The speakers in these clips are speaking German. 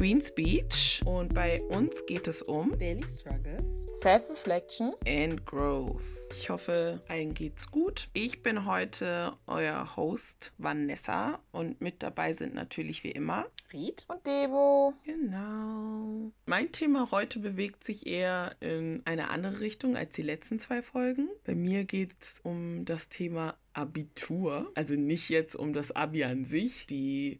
Queen's Beach und bei uns geht es um Daily Struggles, Self-Reflection and Growth. Ich hoffe, allen geht's gut. Ich bin heute euer Host Vanessa und mit dabei sind natürlich wie immer Ried und Debo. Genau. Mein Thema heute bewegt sich eher in eine andere Richtung als die letzten zwei Folgen. Bei mir geht es um das Thema Abitur. Also nicht jetzt um das Abi an sich, die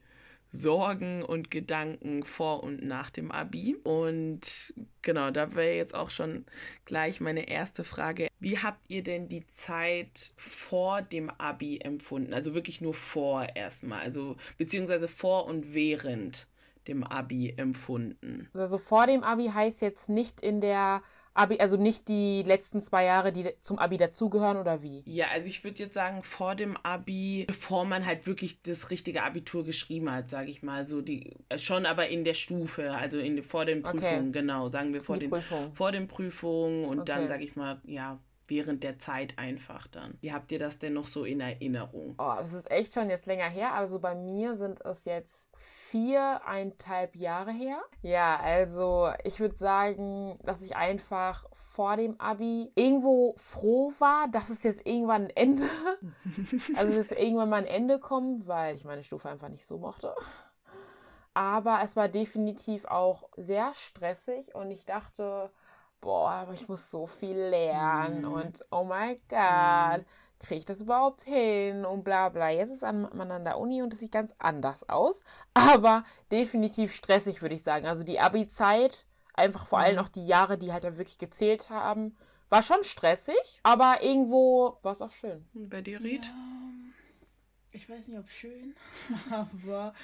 Sorgen und Gedanken vor und nach dem Abi. Und genau, da wäre jetzt auch schon gleich meine erste Frage. Wie habt ihr denn die Zeit vor dem Abi empfunden? Also wirklich nur vor erstmal, also beziehungsweise vor und während dem Abi empfunden? Also vor dem Abi heißt jetzt nicht in der Abi, also nicht die letzten zwei Jahre, die zum Abi dazugehören oder wie? Ja, also ich würde jetzt sagen, vor dem Abi, bevor man halt wirklich das richtige Abitur geschrieben hat, sage ich mal, so die schon aber in der Stufe, also in vor den Prüfungen, okay. genau, sagen wir vor die den Prüfung. vor den Prüfungen und okay. dann sage ich mal, ja, während der Zeit einfach dann. Wie habt ihr das denn noch so in Erinnerung? Oh, das ist echt schon jetzt länger her. Also bei mir sind es jetzt viereinhalb Jahre her. Ja, also ich würde sagen, dass ich einfach vor dem Abi irgendwo froh war, dass es jetzt irgendwann ein Ende, also dass irgendwann mal ein Ende kommt, weil ich meine Stufe einfach nicht so mochte. Aber es war definitiv auch sehr stressig und ich dachte, boah, aber ich muss so viel lernen mm. und oh my God, mm. kriege ich das überhaupt hin und bla bla. Jetzt ist man an der Uni und es sieht ganz anders aus, aber definitiv stressig, würde ich sagen. Also die Abi-Zeit, einfach vor allem mhm. auch die Jahre, die halt da wirklich gezählt haben, war schon stressig, aber irgendwo war es auch schön. Bei dir, Ried? Ja, ich weiß nicht, ob schön, aber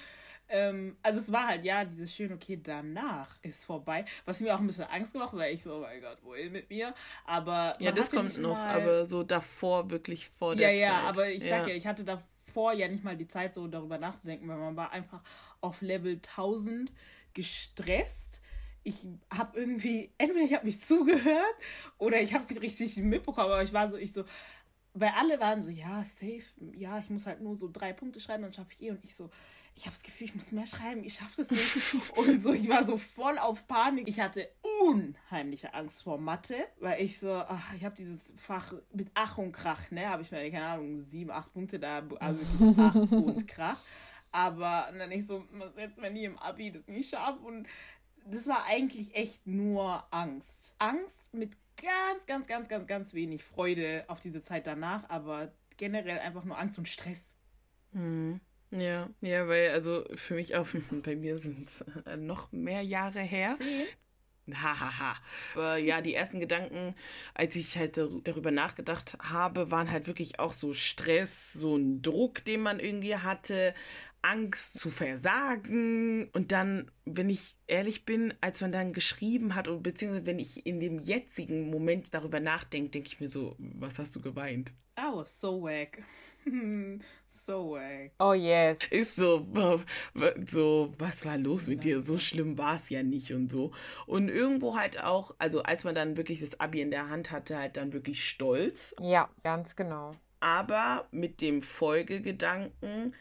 ähm, also es war halt, ja, dieses schön, okay, danach ist vorbei. Was mir auch ein bisschen Angst gemacht, weil ich so, oh mein Gott, wohin mit mir? Aber ja, das kommt noch, mal... aber so davor wirklich vor der Ja, ja, Zeit. aber ich sag ja. ja, ich hatte davor ja nicht mal die Zeit, so darüber nachzudenken, weil man war einfach auf Level 1000 gestresst ich habe irgendwie, entweder ich habe mich zugehört oder ich habe es nicht richtig mitbekommen, aber ich war so, ich so, weil alle waren so, ja, safe, ja, ich muss halt nur so drei Punkte schreiben, dann schaffe ich eh. Und ich so, ich habe das Gefühl, ich muss mehr schreiben, ich schaffe das nicht. und so, ich war so voll auf Panik. Ich hatte unheimliche Angst vor Mathe, weil ich so, ach, ich habe dieses Fach mit Ach und Krach, ne, habe ich mir, keine Ahnung, sieben, acht Punkte da, also Ach und Krach. Aber dann ich so, was jetzt, wenn ich im Abi das nicht schaffe? Und das war eigentlich echt nur Angst. Angst mit ganz, ganz, ganz, ganz, ganz wenig Freude auf diese Zeit danach, aber generell einfach nur Angst und Stress. Mhm. Ja, ja, weil also für mich auch, bei mir sind es äh, noch mehr Jahre her. Zehn? Hahaha. Aber ja, die ersten Gedanken, als ich halt darüber nachgedacht habe, waren halt wirklich auch so Stress, so ein Druck, den man irgendwie hatte, Angst zu versagen. Und dann, wenn ich ehrlich bin, als man dann geschrieben hat, beziehungsweise wenn ich in dem jetzigen Moment darüber nachdenke, denke ich mir so, was hast du geweint? I was so wack. So wack. Oh yes. Ist so, so, was war los mit dir? So schlimm war es ja nicht und so. Und irgendwo halt auch, also als man dann wirklich das Abi in der Hand hatte, halt dann wirklich stolz. Ja, ganz genau. Aber mit dem Folgegedanken,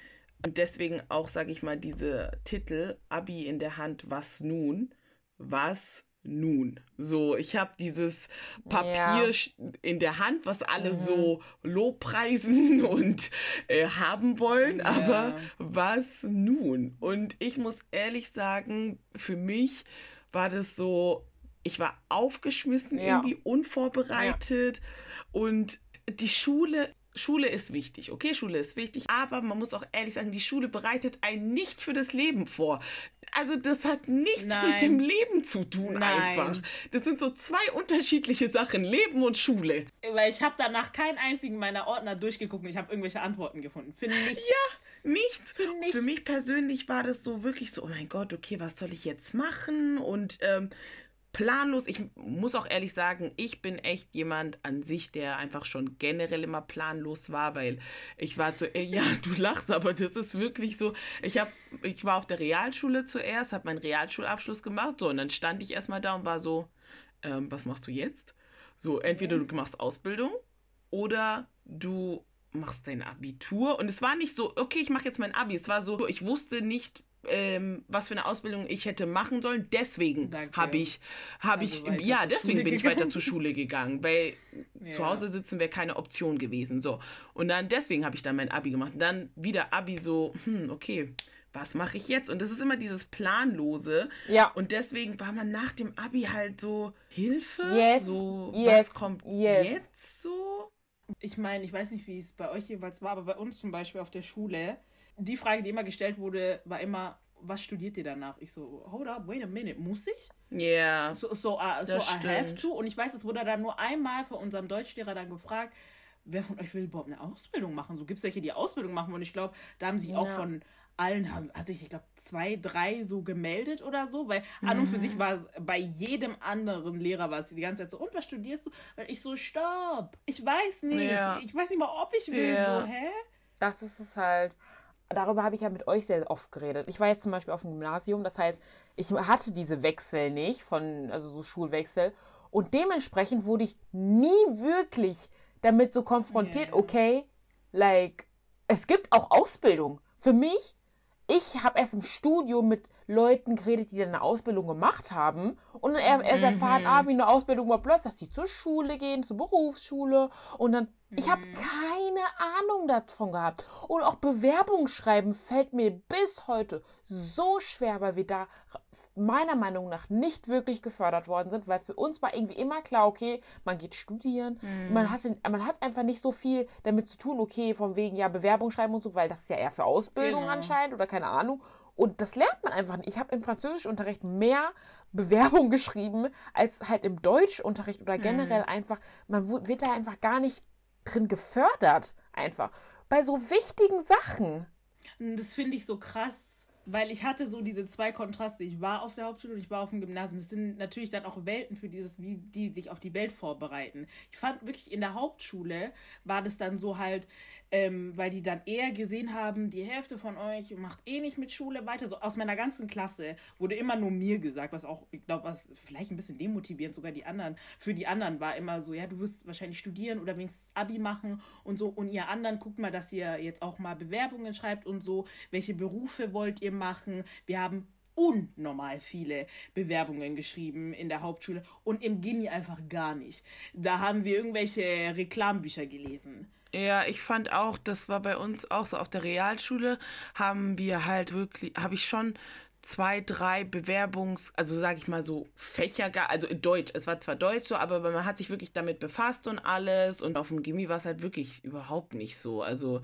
und deswegen auch, sage ich mal, diese Titel, Abi in der Hand, was nun? Was nun? So, ich habe dieses Papier ja. in der Hand, was alle mhm. so lobpreisen und äh, haben wollen, ja. aber was nun? Und ich muss ehrlich sagen, für mich war das so, ich war aufgeschmissen, ja. irgendwie unvorbereitet und die Schule Schule ist wichtig, okay, Schule ist wichtig, aber man muss auch ehrlich sagen, die Schule bereitet einen nicht für das Leben vor. Also das hat nichts Nein. mit dem Leben zu tun Nein. einfach. Das sind so zwei unterschiedliche Sachen, Leben und Schule. Weil ich habe danach keinen einzigen meiner Ordner durchgeguckt und ich habe irgendwelche Antworten gefunden. Für nichts. Ja, nichts. Für nichts. Für mich persönlich war das so wirklich so, oh mein Gott, okay, was soll ich jetzt machen? Und ähm, planlos. Ich muss auch ehrlich sagen, ich bin echt jemand an sich, der einfach schon generell immer planlos war, weil ich war zu, ja, du lachst, aber das ist wirklich so. Ich habe, ich war auf der Realschule zuerst, habe meinen Realschulabschluss gemacht, so und dann stand ich erstmal da und war so, ähm, was machst du jetzt? So, entweder du machst Ausbildung oder du machst dein Abitur und es war nicht so, okay, ich mache jetzt mein Abi. Es war so, ich wusste nicht, ähm, was für eine Ausbildung ich hätte machen sollen. Deswegen habe ich, habe Also ich, weiter ja, zur deswegen Schule bin ich gegangen. weiter zur Schule gegangen, weil Ja. zu Hause sitzen wäre keine Option gewesen. So. Und dann, deswegen habe ich dann mein Abi gemacht. Und dann wieder Abi so, hm, okay, was mache ich jetzt? Und das ist immer dieses Planlose. Ja. Und deswegen war man nach dem Abi halt so, Hilfe? Yes, So, yes, was kommt yes. jetzt so? Ich meine, ich weiß nicht, wie es bei euch jeweils war, aber bei uns zum Beispiel auf der Schule, die Frage, die immer gestellt wurde, war immer, was studiert ihr danach? Ich so, hold up, wait a minute, muss ich? Ja. So, so, uh, so I have stimmt. to. Und ich weiß, es wurde dann nur einmal von unserem Deutschlehrer dann gefragt, wer von euch will überhaupt eine Ausbildung machen? So gibt es welche, die Ausbildung machen. Und ich glaube, da haben sich auch Ja. von allen, haben, hat sich, ich glaube, zwei, drei so gemeldet oder so. Weil an und für sich war es bei jedem anderen Lehrer war es die ganze Zeit so, und was studierst du? Weil ich so, stopp, ich weiß nicht. Ja. Ich weiß nicht mal, ob ich will. Ja. So, hä? Das ist es halt. Darüber habe ich ja mit euch sehr oft geredet. Ich war jetzt zum Beispiel auf dem Gymnasium, das heißt, ich hatte diese Wechsel nicht, von, also so Schulwechsel. Und dementsprechend wurde ich nie wirklich damit so konfrontiert, Ja. okay, like, es gibt auch Ausbildung. Für mich, ich habe erst im Studium mit Leuten geredet, die dann eine Ausbildung gemacht haben. Und dann er- erst erfahren, ah, wie eine Ausbildung überhaupt läuft, dass die zur Schule gehen, zur Berufsschule. Und dann, ich habe keine Ahnung davon gehabt. Und auch Bewerbung schreiben fällt mir bis heute so schwer, weil wir da meiner Meinung nach nicht wirklich gefördert worden sind, weil für uns war irgendwie immer klar, okay, man geht studieren, man, hat, man hat einfach nicht so viel damit zu tun, okay, von wegen ja Bewerbung schreiben und so, weil das ist ja eher für Ausbildung Genau. anscheinend oder keine Ahnung. Und das lernt man einfach nicht. Ich habe im Französischunterricht mehr Bewerbung geschrieben als halt im Deutschunterricht oder generell einfach, man wird da einfach gar nicht drin gefördert, einfach. Bei so wichtigen Sachen. Das finde ich so krass, weil ich hatte so diese zwei Kontraste. Ich war auf der Hauptschule und ich war auf dem Gymnasium. Das sind natürlich dann auch Welten für dieses, wie die sich auf die Welt vorbereiten. Ich fand wirklich in der Hauptschule war das dann so halt, ähm, weil die dann eher gesehen haben, die Hälfte von euch macht eh nicht mit Schule weiter. So aus meiner ganzen Klasse wurde immer nur mir gesagt, was auch, ich glaube, was vielleicht ein bisschen demotivierend sogar die anderen, für die anderen war immer so, ja, du wirst wahrscheinlich studieren oder wenigstens Abi machen und so. Und ihr anderen, guckt mal, dass ihr jetzt auch mal Bewerbungen schreibt und so. Welche Berufe wollt ihr machen? Wir haben unnormal viele Bewerbungen geschrieben in der Hauptschule und im Gimmi einfach gar nicht. Da haben wir irgendwelche Reklambücher gelesen. Ja, ich fand auch, das war bei uns auch so auf der Realschule, haben wir halt wirklich, habe ich schon zwei, drei Bewerbungs-, also sag ich mal so Fächer, also Deutsch, es war zwar Deutsch so, aber man hat sich wirklich damit befasst und alles und auf dem Gimmi war es halt wirklich überhaupt nicht so, also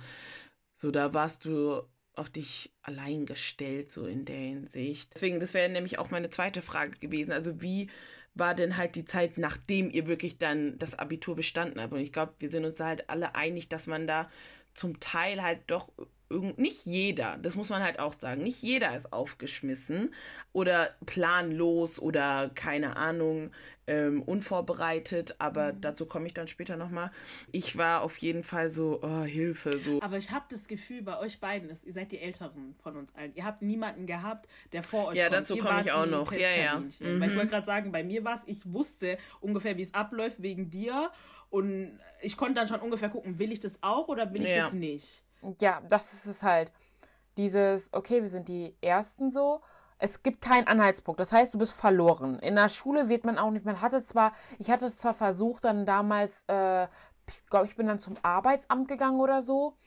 so da warst du auf dich allein gestellt, so in der Hinsicht. Deswegen, das wäre nämlich auch meine zweite Frage gewesen, also wie war denn halt die Zeit, nachdem ihr wirklich dann das Abitur bestanden habt. Und ich glaube, wir sind uns da halt alle einig, dass man da zum Teil halt doch nicht jeder, das muss man halt auch sagen, nicht jeder ist aufgeschmissen oder planlos oder keine Ahnung, ähm, unvorbereitet, aber dazu komme ich dann später nochmal. Ich war auf jeden Fall so, oh, Hilfe, so. Aber ich habe das Gefühl, bei euch beiden ist, ihr seid die Älteren von uns allen. Ihr habt niemanden gehabt, der vor euch Ja, kommt. dazu komme ich auch noch. Ja, ja. Testkaninchen. Weil ich Mhm. wollte gerade sagen, bei mir war es, ich wusste ungefähr, wie es abläuft wegen dir. Und ich konnte dann schon ungefähr gucken, will ich das auch oder will ich Ja. das nicht? Ja, das ist es halt. Dieses, okay, wir sind die Ersten so. Es gibt keinen Anhaltspunkt. Das heißt, du bist verloren. In der Schule wird man auch nicht. Man hatte zwar, ich hatte es zwar versucht, dann damals, äh, ich glaube, ich bin dann zum Arbeitsamt gegangen oder so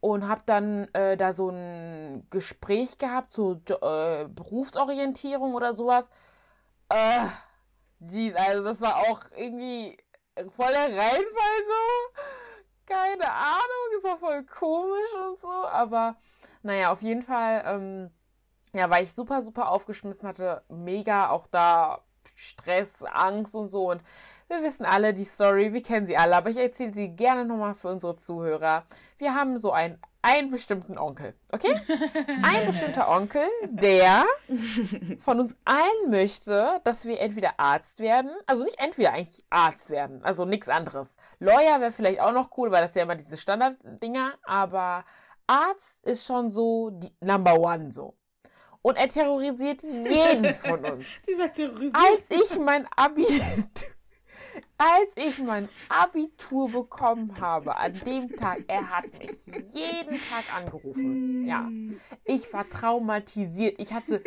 und habe dann äh, da so ein Gespräch gehabt, so Jo- äh, Berufsorientierung oder sowas. Äh, jeez, also das war auch irgendwie voll der Reinfall so. Keine Ahnung, ist auch voll komisch und so, aber naja, auf jeden Fall, ähm, ja, weil ich super, super aufgeschmissen hatte, mega auch da Stress, Angst und so und wir wissen alle die Story, wir kennen sie alle, aber ich erzähle sie gerne nochmal für unsere Zuhörer. Wir haben so einen, einen bestimmten Onkel, okay? Ein bestimmter Onkel, der von uns allen möchte, dass wir entweder Arzt werden, also nicht entweder eigentlich Arzt werden, also nichts anderes. Lawyer wäre vielleicht auch noch cool, weil das ja immer diese Standarddinger, aber Arzt ist schon so die Number One so. Und er terrorisiert jeden von uns. Dieser Terrorist. Als ich mein Abi, als ich mein Abitur bekommen habe, an dem Tag, er hat mich jeden Tag angerufen. Ja. Ich war traumatisiert. Ich hatte,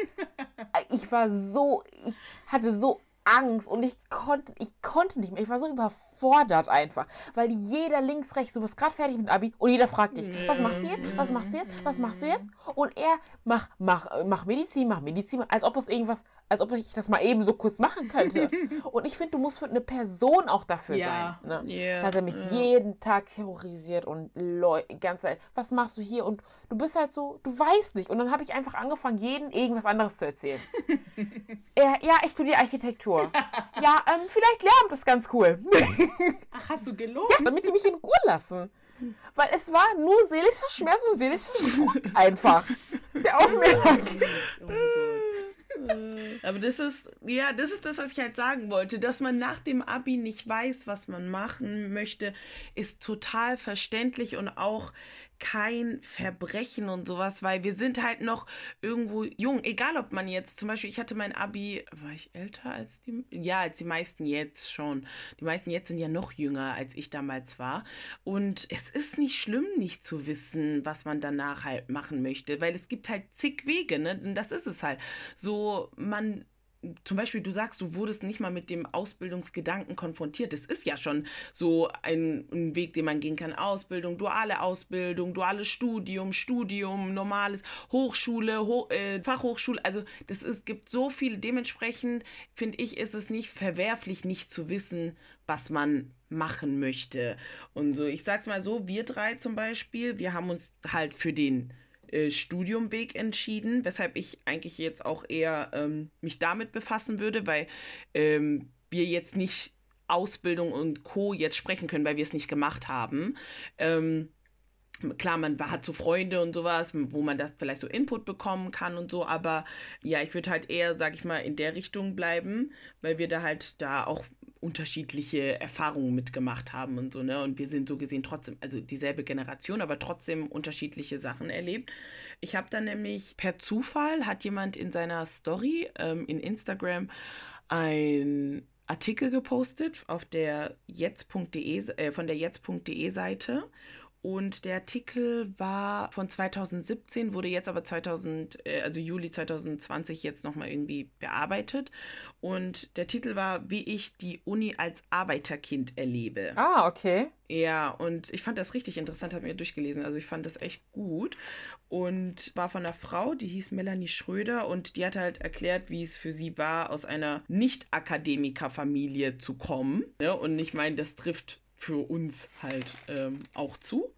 ich war so, ich hatte so Angst und ich konnte, ich konnte nicht mehr. Ich war so überfordert einfach, weil jeder links, rechts, du bist gerade fertig mit Abi und jeder fragt dich, was machst du jetzt? Was machst du jetzt? Was machst du jetzt? Und er mach, mach, mach Medizin, mach Medizin, als ob das irgendwas, als ob ich das mal eben so kurz machen könnte. und ich finde, du musst für eine Person auch dafür Ja. sein. Ne? Ja, Da hat er mich jeden Tag terrorisiert und Leu ganz was machst du hier? Und du bist halt so, du weißt nicht. Und dann habe ich einfach angefangen, jeden irgendwas anderes zu erzählen. er, ja, ich studiere Architektur. ja, ähm, vielleicht Lehramt ist ganz cool. Ach, hast du gelogen? ja, damit die mich in Ruhe lassen. Weil es war nur seelischer Schmerz und seelischer Druck einfach. Der auf mir lag. Oh Gott. Aber das ist, ja, das ist das, was ich halt sagen wollte. Dass man nach dem Abi nicht weiß, was man machen möchte, ist total verständlich und auch kein Verbrechen und sowas, weil wir sind halt noch irgendwo jung. Egal, ob man jetzt, zum Beispiel, ich hatte mein Abi, war ich älter als die, ja, als die meisten jetzt schon. Die meisten jetzt sind ja noch jünger, als ich damals war. Und es ist nicht schlimm, nicht zu wissen, was man danach halt machen möchte, weil es gibt halt zig Wege, ne? Und das ist es halt. So, man zum Beispiel, du sagst, du wurdest nicht mal mit dem Ausbildungsgedanken konfrontiert. Das ist ja schon so ein, ein Weg, den man gehen kann. Ausbildung, duale Ausbildung, duales Studium, Studium, normales Hochschule, Ho äh, Fachhochschule. Also das ist, gibt so viel. Dementsprechend finde ich, ist es nicht verwerflich, nicht zu wissen, was man machen möchte. Und so, ich sag's mal so, wir drei zum Beispiel, wir haben uns halt für den äh, Studiumweg entschieden, weshalb ich eigentlich jetzt auch eher ähm, mich damit befassen würde, weil ähm, wir jetzt nicht Ausbildung und Co. jetzt sprechen können, weil wir es nicht gemacht haben. Ähm, Klar, man hat so Freunde und sowas, wo man das vielleicht so Input bekommen kann und so, aber ja, ich würde halt eher, sag ich mal, in der Richtung bleiben, weil wir da halt da auch unterschiedliche Erfahrungen mitgemacht haben und so, ne? Und wir sind so gesehen trotzdem, also dieselbe Generation, aber trotzdem unterschiedliche Sachen erlebt. Ich habe dann nämlich per Zufall hat jemand in seiner Story ähm, in Instagram ein Artikel gepostet auf der jetzt.de äh, von der jetzt.de Seite und der Artikel war von 2017, wurde jetzt aber 2000, äh, also Juli 2020 jetzt nochmal irgendwie bearbeitet. Und der Titel war, wie ich die Uni als Arbeiterkind erlebe. Ah, okay. Ja, und ich fand das richtig interessant, habe mir durchgelesen. Also ich fand das echt gut. Und war von einer Frau, die hieß Melanie Schröder und die hat halt erklärt, wie es für sie war, aus einer Nicht-Akademiker-Familie zu kommen. Ja, und ich meine, das trifft für uns halt ähm, auch zu.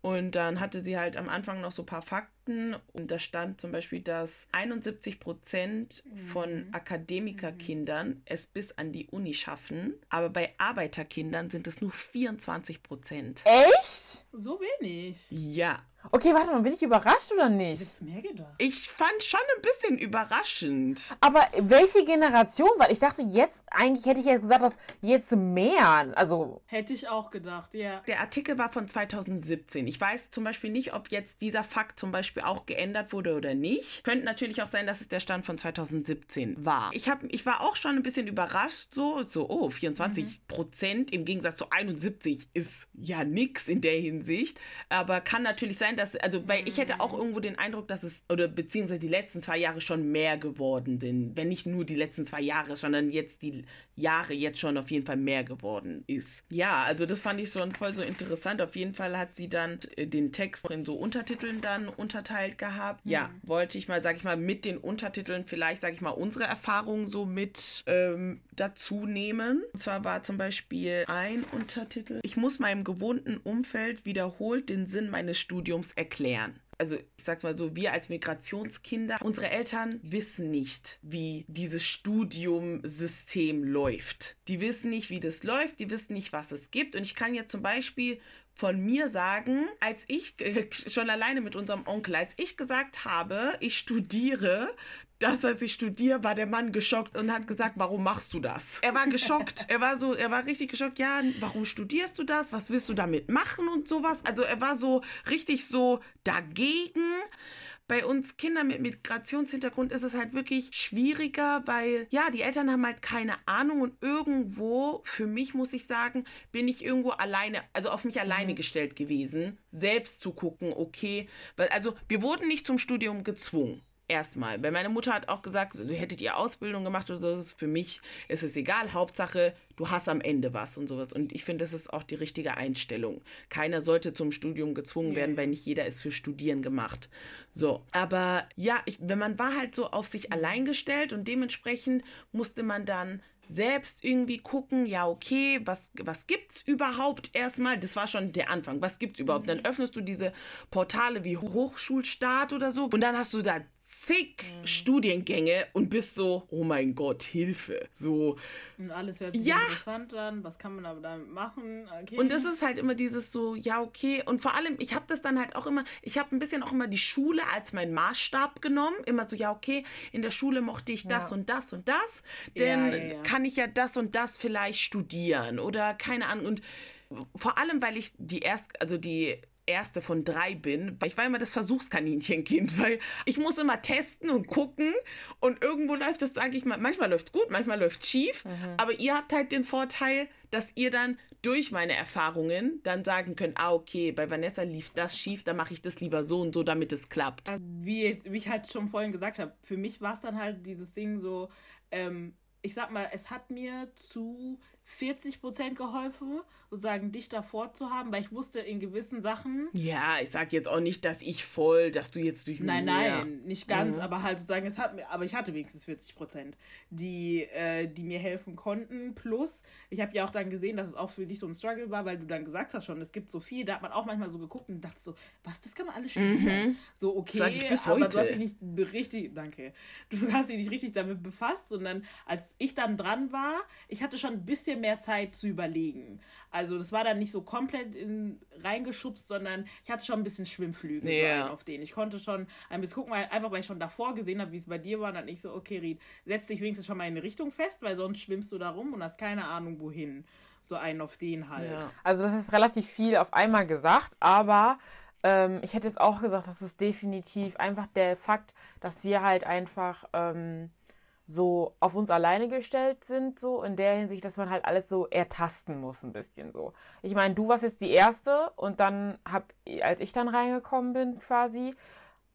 Und dann hatte sie halt am Anfang noch so ein paar Fakten und da stand zum Beispiel, dass 71 Prozent von Akademikerkindern es bis an die Uni schaffen, aber bei Arbeiterkindern sind es nur 24 Prozent. Echt? So wenig. Ja, Okay, warte mal, bin ich überrascht oder Ich nicht? hätte mehr gedacht. ich fand schon ein bisschen überraschend. Aber welche Generation? Weil ich dachte, jetzt, eigentlich hätte ich jetzt gesagt, dass jetzt mehr. Also, Hätte ich auch gedacht, ja. Der Artikel war von 2017. Ich weiß zum Beispiel nicht, ob jetzt dieser Fakt zum Beispiel auch geändert wurde oder nicht. Könnte natürlich auch sein, dass es der Stand von 2017 war. Ich, hab, ich war auch schon ein bisschen überrascht, so, so oh, 24 Prozent im Gegensatz zu 71 ist ja nix in der Hinsicht. Aber kann natürlich sein, dass, also, weil ich hätte auch irgendwo den Eindruck, dass es, oder beziehungsweise die letzten zwei Jahre schon mehr geworden sind. Wenn nicht nur die letzten zwei Jahre, sondern jetzt die Jahre jetzt schon auf jeden Fall mehr geworden ist. Ja, also das fand ich schon voll so interessant. Auf jeden Fall hat sie dann äh, den Text in so Untertiteln dann unterteilt gehabt. Ja, wollte ich mal, sag ich mal, mit den Untertiteln vielleicht, sag ich mal, unsere Erfahrungen so mit ähm, dazu nehmen. Und zwar war zum Beispiel ein Untertitel, ich muss meinem gewohnten Umfeld wiederholt den Sinn meines Studiums erklären also ich sag's mal so, wir als Migrationskinder, unsere Eltern wissen nicht, wie dieses Studiumsystem läuft. Die wissen nicht, wie das läuft, die wissen nicht, was es gibt. Und ich kann jetzt zum Beispiel von mir sagen, als ich äh, schon alleine mit unserem Onkel, als ich gesagt habe, ich studiere, das, was ich studiere, war der Mann geschockt und hat gesagt, warum machst du das? Er war geschockt. Er war so, er war richtig geschockt. Ja, warum studierst du das? Was willst du damit machen und sowas? Also er war so richtig so dagegen, bei uns Kindern mit Migrationshintergrund ist es halt wirklich schwieriger, weil ja, die Eltern haben halt keine Ahnung und irgendwo, für mich muss ich sagen, bin ich irgendwo alleine, also auf mich alleine mhm. gestellt gewesen, selbst zu gucken, okay, weil also wir wurden nicht zum Studium gezwungen. Erstmal. Weil meine Mutter hat auch gesagt, du hättet ihr Ausbildung gemacht oder so. Für mich ist es egal. Hauptsache, du hast am Ende was und sowas. Und ich finde, das ist auch die richtige Einstellung. Keiner sollte zum Studium gezwungen werden, weil nicht jeder ist für Studieren gemacht. So. Aber ja, ich, wenn man war halt so auf sich allein gestellt und dementsprechend musste man dann selbst irgendwie gucken, ja, okay, was, was gibt's überhaupt erstmal? Das war schon der Anfang. Was gibt's überhaupt? Dann öffnest du diese Portale wie Hochschulstart oder so und dann hast du da zig mhm. Studiengänge und bist so, oh mein Gott, Hilfe. So. Und alles hört sich ja. interessant an, was kann man aber damit machen? Okay. Und das ist halt immer dieses so, ja, okay. Und vor allem, ich habe das dann halt auch immer, ich habe ein bisschen auch immer die Schule als meinen Maßstab genommen. Immer so, ja, okay, in der Schule mochte ich das ja. und das und das. Denn ja, kann ich ja das und das vielleicht studieren oder keine Ahnung. Und vor allem, weil ich die erst, also die erste von drei bin. Ich war immer das Versuchskaninchenkind, weil ich muss immer testen und gucken und irgendwo läuft es, sage ich mal, manchmal läuft es gut, manchmal läuft es schief, mhm. aber ihr habt halt den Vorteil, dass ihr dann durch meine Erfahrungen dann sagen könnt, ah okay, bei Vanessa lief das schief, dann mache ich das lieber so und so, damit es klappt. Also, wie, wie ich halt schon vorhin gesagt habe, für mich war es dann halt dieses Ding so, ähm, ich sag mal, es hat mir zu 40 Prozent geholfen, sozusagen dich davor zu haben, weil ich wusste in gewissen Sachen. Ja, ich sag jetzt auch nicht, dass ich voll, dass du jetzt durch Nein, nein, nicht ganz, mhm. aber halt sozusagen, es hat mir, aber ich hatte wenigstens 40 Prozent, die, äh, die mir helfen konnten. Plus, ich habe ja auch dann gesehen, dass es auch für dich so ein Struggle war, weil du dann gesagt hast schon, es gibt so viel, da hat man auch manchmal so geguckt und dachte so, was, das kann man alles studieren. Mhm. So, okay, aber du hast dich nicht richtig, danke, du hast dich nicht richtig damit befasst, sondern als ich dann dran war, ich hatte schon ein bisschen mehr Zeit zu überlegen. Also das war dann nicht so komplett in, reingeschubst, sondern ich hatte schon ein bisschen Schwimmflügel yeah. so auf denen. Ich konnte schon ein bisschen gucken, weil, einfach weil ich schon davor gesehen habe, wie es bei dir war. Und dann ich so, okay, Ried, setz dich wenigstens schon mal in eine Richtung fest, weil sonst schwimmst du da rum und hast keine Ahnung, wohin. So einen auf den halt. Ja. Also das ist relativ viel auf einmal gesagt, aber ähm, ich hätte jetzt auch gesagt, das ist definitiv einfach der Fakt, dass wir halt einfach... Ähm, so auf uns alleine gestellt sind, so in der Hinsicht, dass man halt alles so ertasten muss, ein bisschen so. Ich meine, du warst jetzt die Erste und dann hab, als ich dann reingekommen bin quasi,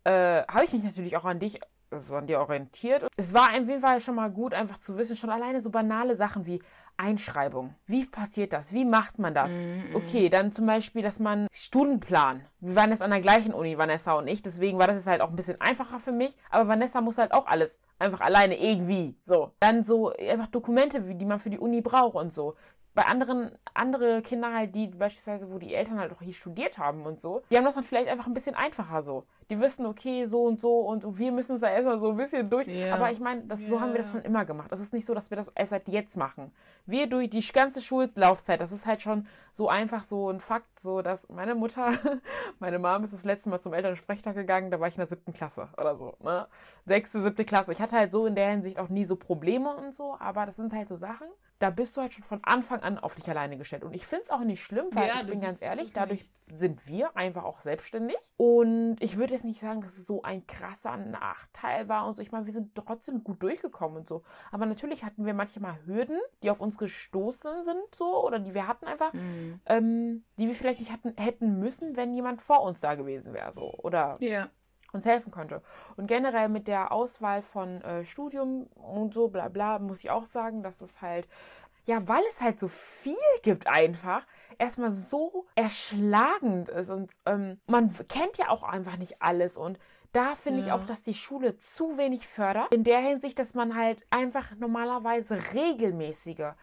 äh, habe ich mich natürlich auch an dich, also an dir orientiert. Es war auf jeden Fall schon mal gut, einfach zu wissen, schon alleine so banale Sachen wie, Einschreibung. Wie passiert das? Wie macht man das? Mm, mm. Okay, dann zum Beispiel, dass man Stundenplan. Wir waren jetzt an der gleichen Uni, Vanessa und ich, deswegen war das jetzt halt auch ein bisschen einfacher für mich. Aber Vanessa muss halt auch alles einfach alleine irgendwie. So. Dann so einfach Dokumente, die man für die Uni braucht und so bei anderen, andere Kinder halt, die beispielsweise, wo die Eltern halt auch hier studiert haben und so, die haben das dann vielleicht einfach ein bisschen einfacher so. Die wissen, okay, so und so und wir müssen es da erstmal so ein bisschen durch. Yeah. Aber ich meine, yeah. so haben wir das schon immer gemacht. Es ist nicht so, dass wir das erst seit jetzt machen. Wir durch die ganze Schullaufzeit, das ist halt schon so einfach so ein Fakt, so dass meine Mutter, meine Mom ist das letzte Mal zum Elternsprechtag gegangen, da war ich in der siebten Klasse oder so, ne? Sechste, siebte Klasse. Ich hatte halt so in der Hinsicht auch nie so Probleme und so, aber das sind halt so Sachen da bist du halt schon von Anfang an auf dich alleine gestellt. Und ich finde es auch nicht schlimm, weil ja, ich bin ganz ehrlich, dadurch nichts. sind wir einfach auch selbstständig. Und ich würde jetzt nicht sagen, dass es so ein krasser Nachteil war und so. Ich meine, wir sind trotzdem gut durchgekommen und so. Aber natürlich hatten wir manchmal Hürden, die auf uns gestoßen sind, so, oder die wir hatten einfach, mhm. ähm, die wir vielleicht nicht hatten, hätten müssen, wenn jemand vor uns da gewesen wäre, so. Oder. Ja uns helfen könnte. Und generell mit der Auswahl von äh, Studium und so, bla bla, muss ich auch sagen, dass es halt, ja, weil es halt so viel gibt einfach, erstmal so erschlagend ist. Und ähm, man kennt ja auch einfach nicht alles. Und da finde ja. ich auch, dass die Schule zu wenig fördert. In der Hinsicht, dass man halt einfach normalerweise regelmäßige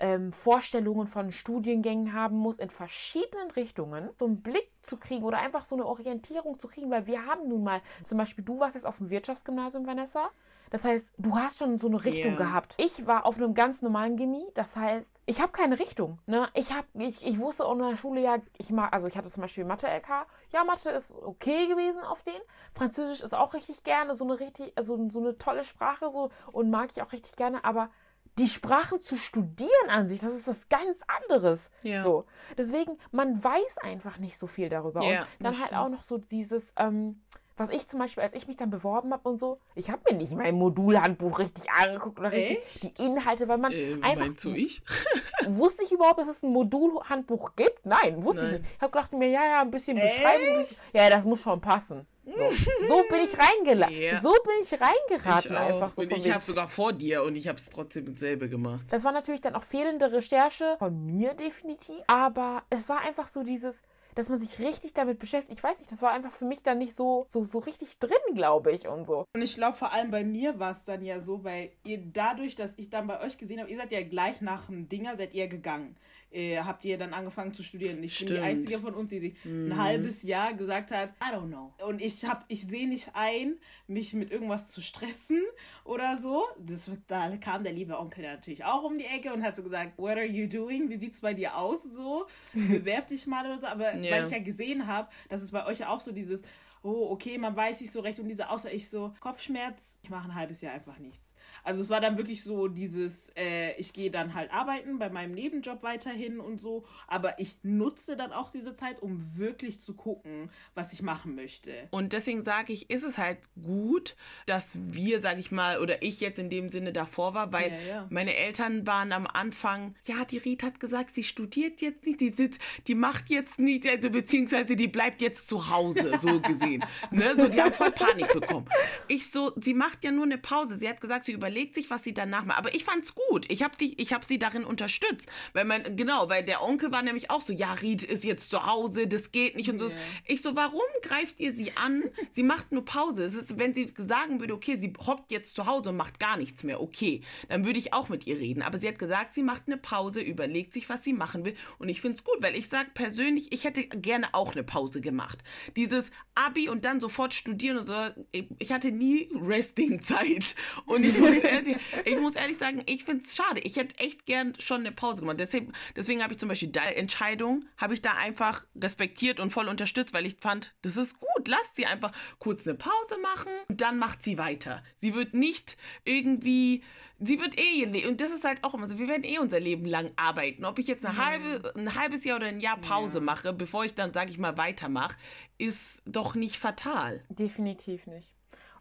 ähm, Vorstellungen von Studiengängen haben muss in verschiedenen Richtungen, so einen Blick zu kriegen oder einfach so eine Orientierung zu kriegen, weil wir haben nun mal, zum Beispiel du warst jetzt auf dem Wirtschaftsgymnasium, Vanessa. Das heißt, du hast schon so eine Richtung yeah. gehabt. Ich war auf einem ganz normalen Gimmi. Das heißt, ich habe keine Richtung. Ne? Ich, hab, ich, ich wusste auch in der Schule ja, ich mag, also ich hatte zum Beispiel Mathe-LK. Ja, Mathe ist okay gewesen auf den. Französisch ist auch richtig gerne, so eine richtig, also so eine tolle Sprache so und mag ich auch richtig gerne. Aber die Sprachen zu studieren an sich, das ist was ganz anderes. Ja. So. Deswegen, man weiß einfach nicht so viel darüber. Ja, und dann halt auch noch so dieses, ähm, was ich zum Beispiel, als ich mich dann beworben habe und so, ich habe mir nicht mein Modulhandbuch richtig angeguckt oder richtig Echt? die Inhalte, weil man Äh, einfach meinst du ich? wusste ich überhaupt, dass es ein Modulhandbuch gibt? Nein, wusste Nein. ich nicht. Ich habe gedacht mir, ja, ja, ein bisschen? Beschreibung. Ja, das muss schon passen. So, so bin ich reingeladen. Ja. So bin ich reingeraten Ich einfach so und ich habe sogar vor dir und ich habe es trotzdem dasselbe gemacht. Das war natürlich dann auch fehlende Recherche von mir definitiv. Aber es war einfach so dieses, dass man sich richtig damit beschäftigt. Ich weiß nicht, das war einfach für mich dann nicht so, so, so richtig drin, glaube ich, und so. Und ich glaube, vor allem bei mir war es dann ja so, weil ihr dadurch, dass ich dann bei euch gesehen habe, ihr seid ja gleich nach dem Dinger, seid ihr gegangen. Äh, habt ihr dann angefangen zu studieren. Ich bin die Stimmt. Einzige von uns, die sich ein halbes Jahr gesagt hat, I don't know. Und ich hab, ich sehe nicht ein, mich mit irgendwas zu stressen oder so. Das, da kam der liebe Onkel natürlich auch um die Ecke und hat so gesagt, what are you doing? Wie sieht's bei dir aus so? Bewerb dich mal oder so. Aber Ja. weil ich ja gesehen habe, dass es bei euch ja auch so dieses, oh, okay, man weiß nicht so recht und diese außer ich so, Kopfschmerz, ich mache ein halbes Jahr einfach nichts. Also es war dann wirklich so dieses, äh, ich gehe dann halt arbeiten bei meinem Nebenjob weiterhin und so, aber ich nutze dann auch diese Zeit, um wirklich zu gucken, was ich machen möchte. Und deswegen sage ich, ist es halt gut, dass wir, sage ich mal, oder ich jetzt in dem Sinne davor war, weil Ja, ja. meine Eltern waren am Anfang, ja, die Ried hat gesagt, sie studiert jetzt nicht, die sitzt, die macht jetzt nicht, also beziehungsweise die bleibt jetzt zu Hause, so gesehen. Ne? So, die haben voll Panik bekommen. Ich so, sie macht ja nur eine Pause. Sie hat gesagt, sie überlegt sich, was sie danach macht. Aber ich fand's gut. Ich habe ich hab sie darin unterstützt. Weil mein, genau, weil der Onkel war nämlich auch so, ja, Ried ist jetzt zu Hause, das geht nicht und so. Ich so, warum greift ihr sie an? Sie macht nur Pause. Es ist, wenn sie sagen würde, okay, sie hockt jetzt zu Hause und macht gar nichts mehr, okay, dann würde ich auch mit ihr reden. Aber sie hat gesagt, sie macht eine Pause, überlegt sich, was sie machen will. Und ich finde es gut, weil ich sage persönlich, ich hätte gerne auch eine Pause gemacht. Dieses Abi und dann sofort studieren und so, ich hatte nie Resting-Zeit. Und ich muss ehrlich, ich muss ehrlich sagen, ich finde es schade. Ich hätte echt gern schon eine Pause gemacht. Deswegen, deswegen habe ich zum Beispiel deine Entscheidung, habe ich da einfach respektiert und voll unterstützt, weil ich fand, das ist gut. Lasst sie einfach kurz eine Pause machen und dann macht sie weiter. Sie wird nicht irgendwie, sie wird eh ihr Leben, und das ist halt auch immer so, wir werden eh unser Leben lang arbeiten. Ob ich jetzt eine halbe, ein halbes Jahr oder ein Jahr Pause Ja. mache, bevor ich dann, sage ich mal, weitermache, ist doch nicht fatal. Definitiv nicht.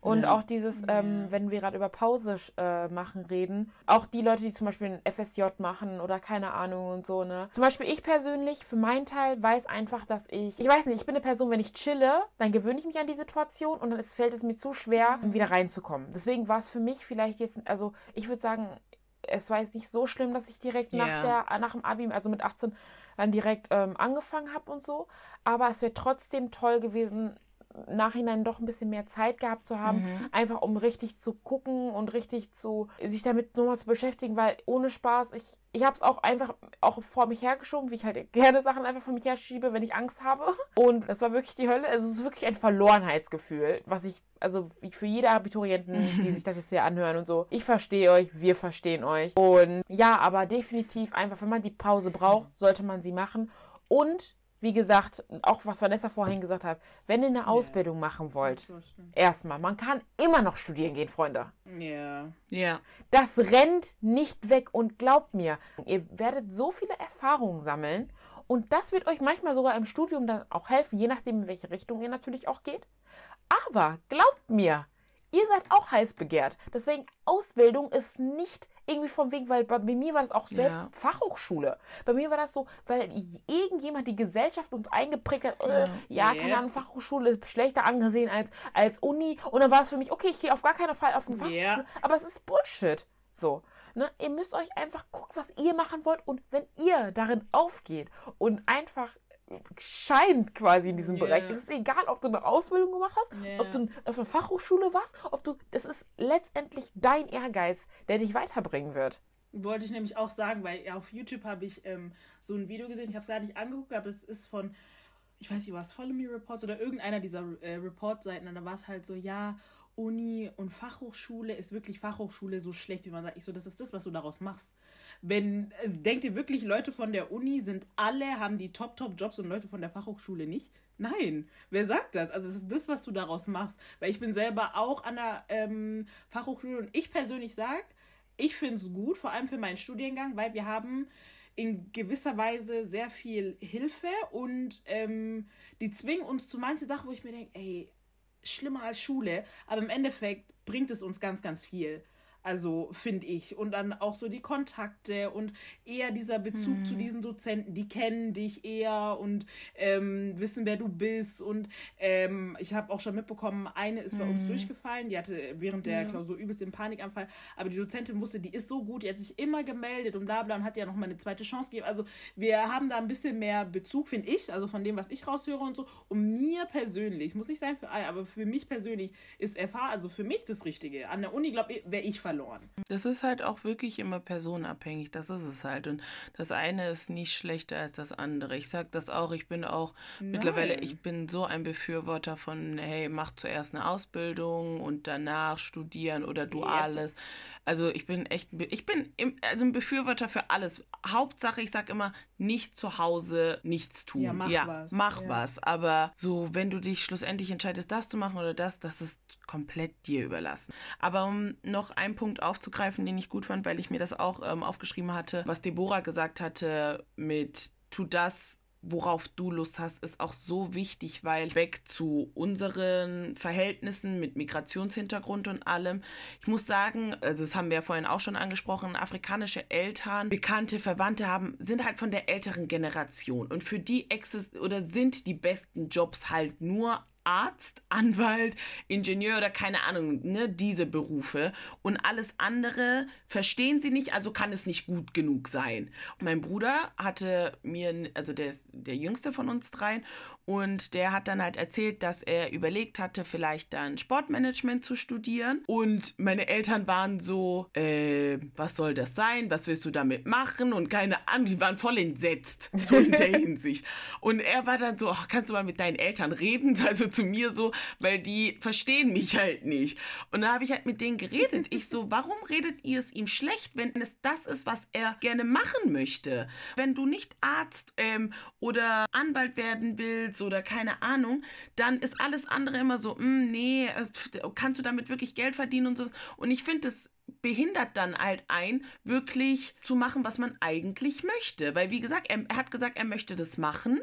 Und Ja. auch dieses, ähm, wenn wir gerade über Pause äh, machen reden, auch die Leute, die zum Beispiel ein FSJ machen oder keine Ahnung und so, ne. Zum Beispiel ich persönlich, für meinen Teil, weiß einfach, dass ich, ich weiß nicht, ich bin eine Person, wenn ich chille, dann gewöhne ich mich an die Situation und dann ist, fällt es mir zu schwer, wieder reinzukommen. Deswegen war es für mich vielleicht jetzt, also ich würde sagen, es war jetzt nicht so schlimm, dass ich direkt nach, Ja. der, nach dem Abi, also mit 18, dann direkt ähm, angefangen habe und so. Aber es wäre trotzdem toll gewesen, Nachhinein doch ein bisschen mehr Zeit gehabt zu haben, einfach um richtig zu gucken und richtig zu sich damit nochmal zu beschäftigen, weil ohne Spaß, ich, ich habe es auch einfach auch vor mich hergeschoben, wie ich halt gerne Sachen einfach vor mich herschiebe, wenn ich Angst habe. Und das war wirklich die Hölle. Also es ist wirklich ein Verlorenheitsgefühl, was ich, also für jede Abiturienten, die sich das jetzt hier anhören und so, ich verstehe euch, wir verstehen euch. Und ja, aber definitiv einfach, wenn man die Pause braucht, sollte man sie machen. Und wie gesagt, auch was Vanessa vorhin gesagt hat, wenn ihr eine Ausbildung machen wollt, erstmal, man kann immer noch studieren gehen, Freunde. Ja. Ja. Das rennt nicht weg und glaubt mir, ihr werdet so viele Erfahrungen sammeln und das wird euch manchmal sogar im Studium dann auch helfen, je nachdem, in welche Richtung ihr natürlich auch geht. Aber glaubt mir, ihr seid auch heiß begehrt. Deswegen Ausbildung ist nicht irgendwie vom Weg, weil bei mir war das auch selbst Ja. Fachhochschule. Bei mir war das so, weil irgendjemand die Gesellschaft uns eingeprägt hat, äh, ja, Ja. keine Ahnung, Fachhochschule ist schlechter angesehen als, als Uni. Und dann war es für mich, okay, ich gehe auf gar keinen Fall auf eine Fachhochschule. Ja. Aber es ist Bullshit. So. Ne? Ihr müsst euch einfach gucken, was ihr machen wollt. Und wenn ihr darin aufgeht und einfach scheint quasi in diesem Ja. Bereich, es ist egal, ob du eine Ausbildung gemacht hast, Ja. ob du auf einer Fachhochschule warst, ob du, das ist letztendlich dein Ehrgeiz, der dich weiterbringen wird. Wollte ich nämlich auch sagen, weil auf YouTube habe ich ähm, so ein Video gesehen, ich habe es gar nicht angeguckt, aber es ist von, ich weiß nicht, was Follow Me Reports oder irgendeiner dieser äh, Report-Seiten und da war es halt so, ja, Uni und Fachhochschule ist wirklich Fachhochschule so schlecht, wie man sagt. Ich so, das ist das, was du daraus machst. Wenn, es, denkt ihr wirklich, Leute von der Uni sind alle, haben die Top-Top-Jobs und Leute von der Fachhochschule nicht? Nein, wer sagt das? Also es ist das, was du daraus machst. Weil ich bin selber auch an der ähm, Fachhochschule und ich persönlich sage, ich finde es gut, vor allem für meinen Studiengang, weil wir haben in gewisser Weise sehr viel Hilfe und ähm, die zwingen uns zu manchen Sachen, wo ich mir denke, ey, schlimmer als Schule, aber im Endeffekt bringt es uns ganz, ganz viel. Also finde ich. Und dann auch so die Kontakte und eher dieser Bezug mhm. zu diesen Dozenten, die kennen dich eher und ähm, wissen, wer du bist. Und ähm, ich habe auch schon mitbekommen, eine ist bei mhm. uns durchgefallen, die hatte während der ja. Klausur übelst den Panikanfall. Aber die Dozentin wusste, die ist so gut, die hat sich immer gemeldet und bla bla und hat ja noch mal eine zweite Chance gegeben. Also wir haben da ein bisschen mehr Bezug, finde ich, also von dem, was ich raushöre und so. Und mir persönlich, muss nicht sein für alle, aber für mich persönlich ist FH, also für mich das Richtige. An der Uni, glaube ich, wäre ich verloren verloren. Das ist halt auch wirklich immer personenabhängig, das ist es halt. Und das eine ist nicht schlechter als das andere. Ich sag das auch, ich bin auch Nein. mittlerweile, ich bin so ein Befürworter von, hey, mach zuerst eine Ausbildung und danach studieren oder duales. Yep. Also ich bin echt, ich bin im, also ein Befürworter für alles. Hauptsache, ich sag immer, nicht zu Hause nichts tun. Ja, mach ja, was. Mach ja. was. Aber so, wenn du dich schlussendlich entscheidest, das zu machen oder das, das ist komplett dir überlassen. Aber um noch einen Punkt aufzugreifen, den ich gut fand, weil ich mir das auch ähm, aufgeschrieben hatte, was Deborah gesagt hatte mit tu das, worauf du Lust hast, ist auch so wichtig, weil weg zu unseren Verhältnissen mit Migrationshintergrund und allem. Ich muss sagen, also das haben wir ja vorhin auch schon angesprochen, afrikanische Eltern, bekannte Verwandte haben, sind halt von der älteren Generation und für die exist oder sind die besten Jobs halt nur Arzt, Anwalt, Ingenieur oder keine Ahnung, ne, diese Berufe. Und alles andere verstehen sie nicht, also kann es nicht gut genug sein. mein Bruder hatte mir, also der ist der jüngste von uns dreien, und der hat dann halt erzählt, dass er überlegt hatte, vielleicht dann Sportmanagement zu studieren. Und meine Eltern waren so, äh, was soll das sein? Was willst du damit machen? Und keine Ahnung, die waren voll entsetzt, so in der Hinsicht. Und er war dann so, ach, kannst du mal mit deinen Eltern reden? Also zu mir so, weil die verstehen mich halt nicht. Und da habe ich halt mit denen geredet. Ich so, warum redet ihr es ihm schlecht, wenn es das ist, was er gerne machen möchte? Wenn du nicht Arzt ähm, oder Anwalt werden willst oder keine Ahnung, dann ist alles andere immer so, mm, nee, äh, kannst du damit wirklich Geld verdienen und so. Und ich finde es behindert dann halt ein, wirklich zu machen, was man eigentlich möchte. Weil, wie gesagt, er, er hat gesagt, er möchte das machen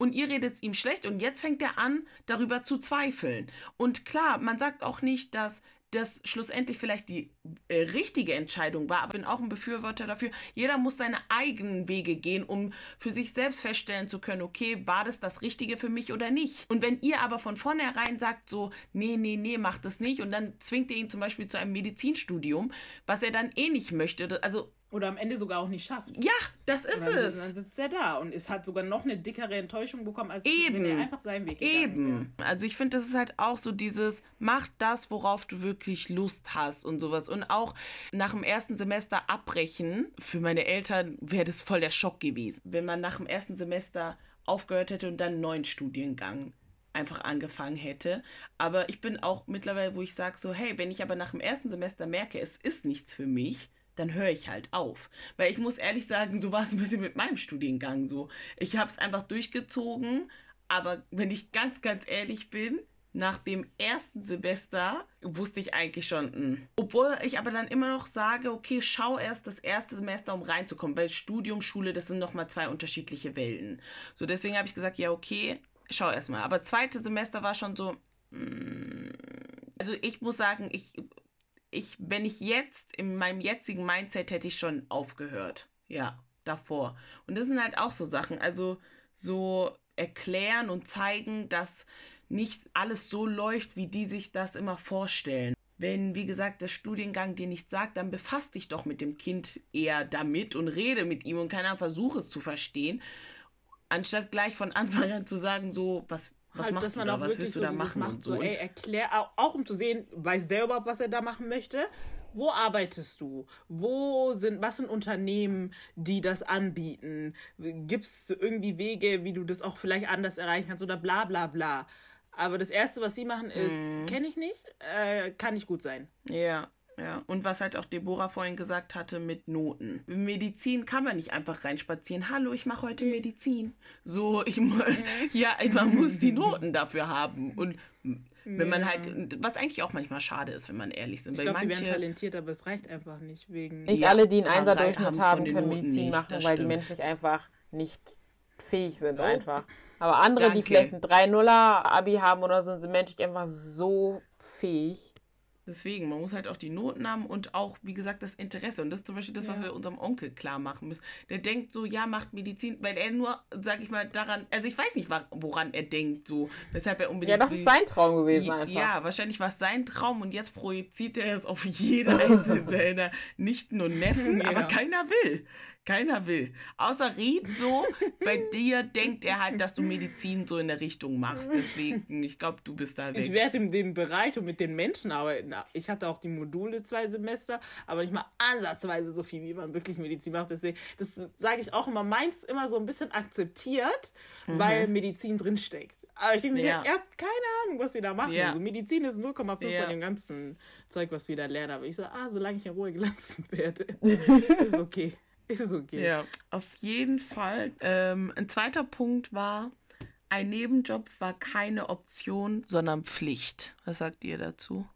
und ihr redet es ihm schlecht und jetzt fängt er an, darüber zu zweifeln. Und klar, man sagt auch nicht, dass das schlussendlich vielleicht die äh, richtige Entscheidung war, aber bin auch ein Befürworter dafür. Jeder muss seine eigenen Wege gehen, um für sich selbst feststellen zu können, okay, war das das Richtige für mich oder nicht? Und wenn ihr aber von vornherein sagt so, nee, nee, nee, macht das nicht und dann zwingt ihr ihn zum Beispiel zu einem Medizinstudium, was er dann eh nicht möchte, also oder am Ende sogar auch nicht schafft. Ja, das ist dann, es. Dann sitzt er da und es hat sogar noch eine dickere Enttäuschung bekommen, als Eben. wenn er einfach seinen Weg gegangen Eben. Wäre. Also ich finde, das ist halt auch so dieses, mach das, worauf du wirklich Lust hast und sowas. Und auch nach dem ersten Semester abbrechen, für meine Eltern wäre das voll der Schock gewesen. Wenn man nach dem ersten Semester aufgehört hätte und dann einen neuen Studiengang einfach angefangen hätte. Aber ich bin auch mittlerweile, wo ich sage so, hey, wenn ich aber nach dem ersten Semester merke, es ist nichts für mich, dann höre ich halt auf. Weil ich muss ehrlich sagen, so war es ein bisschen mit meinem Studiengang so. Ich habe es einfach durchgezogen, aber wenn ich ganz, ganz ehrlich bin, nach dem ersten Semester wusste ich eigentlich schon, mh. Hm. obwohl ich aber dann immer noch sage, okay, schau erst das erste Semester, um reinzukommen, weil Studium, Schule, das sind nochmal zwei unterschiedliche Welten. So, deswegen habe ich gesagt, ja, okay, schau erst mal. Aber zweite Semester war schon so, mh. Hm. also ich muss sagen, ich ich, wenn ich jetzt in meinem jetzigen Mindset hätte ich schon aufgehört. Ja, davor. Und das sind halt auch so Sachen. Also so erklären und zeigen, dass nicht alles so läuft, wie die sich das immer vorstellen. Wenn, wie gesagt, der Studiengang dir nichts sagt, dann befasst dich doch mit dem Kind eher damit und rede mit ihm und keiner versuche es zu verstehen, anstatt gleich von Anfang an zu sagen, so, was, was halt, machst dass man du da? Was willst du so da machen? Macht, so, ey, erklär, auch um zu sehen, weiß der überhaupt, was er da machen möchte? Wo arbeitest du? Wo sind, was sind Unternehmen, die das anbieten? Gibt es irgendwie Wege, wie du das auch vielleicht anders erreichen kannst oder bla bla bla? Aber das Erste, was sie machen, ist, mhm. kenne ich nicht, äh, kann nicht gut sein. Ja, ja, und was halt auch Deborah vorhin gesagt hatte mit Noten. Medizin kann man nicht einfach reinspazieren. Hallo, ich mache heute Medizin. So, ich ja, man muss die Noten dafür haben. Und wenn man halt, was eigentlich auch manchmal schade ist, wenn man ehrlich sind. Ich glaube, die werden talentiert, aber es reicht einfach nicht wegen. Nicht ja, alle, die einen Einser-Durchschnitt haben, können Medizin nicht, machen, weil stimmt. die menschlich einfach nicht fähig sind, oh. einfach. Aber andere, Danke. die vielleicht ein 3-0er-Abi haben oder so, sind menschlich einfach so fähig. Deswegen, man muss halt auch die Noten haben und auch, wie gesagt, das Interesse. Und das ist zum Beispiel das, was Ja. wir unserem Onkel klar machen müssen. Der denkt so, ja, macht Medizin, weil er nur, sag ich mal, daran, also ich weiß nicht, woran er denkt, so, weshalb er unbedingt. Ja, das ist sein Traum gewesen Ja, einfach. Ja, wahrscheinlich war es sein Traum und jetzt projiziert er es auf jede einzelne seiner Nichten und Neffen, Ja. aber keiner will. Keiner will. Außer Ried so, bei dir denkt er halt, dass du Medizin so in der Richtung machst. Deswegen, ich glaube, du bist da Ich weg. werde in dem Bereich und mit den Menschen arbeiten. Ich hatte auch die Module zwei Semester, aber nicht mal ansatzweise so viel, wie man wirklich Medizin macht. Deswegen, das sage ich auch immer, meins immer so ein bisschen akzeptiert, weil Medizin drinsteckt. Aber ich denke mir, Mhm. Ja. ihr habt keine Ahnung, was ihr da macht. Ja. Also Medizin ist 0,5 Ja. von dem ganzen Zeug, was wir da lernen. Aber ich so, ah, solange ich in Ruhe gelassen werde, ist okay. Ist okay. Ja, auf jeden Fall. Ähm, ein zweiter Punkt war, ein Nebenjob war keine Option, sondern Pflicht. Was sagt ihr dazu?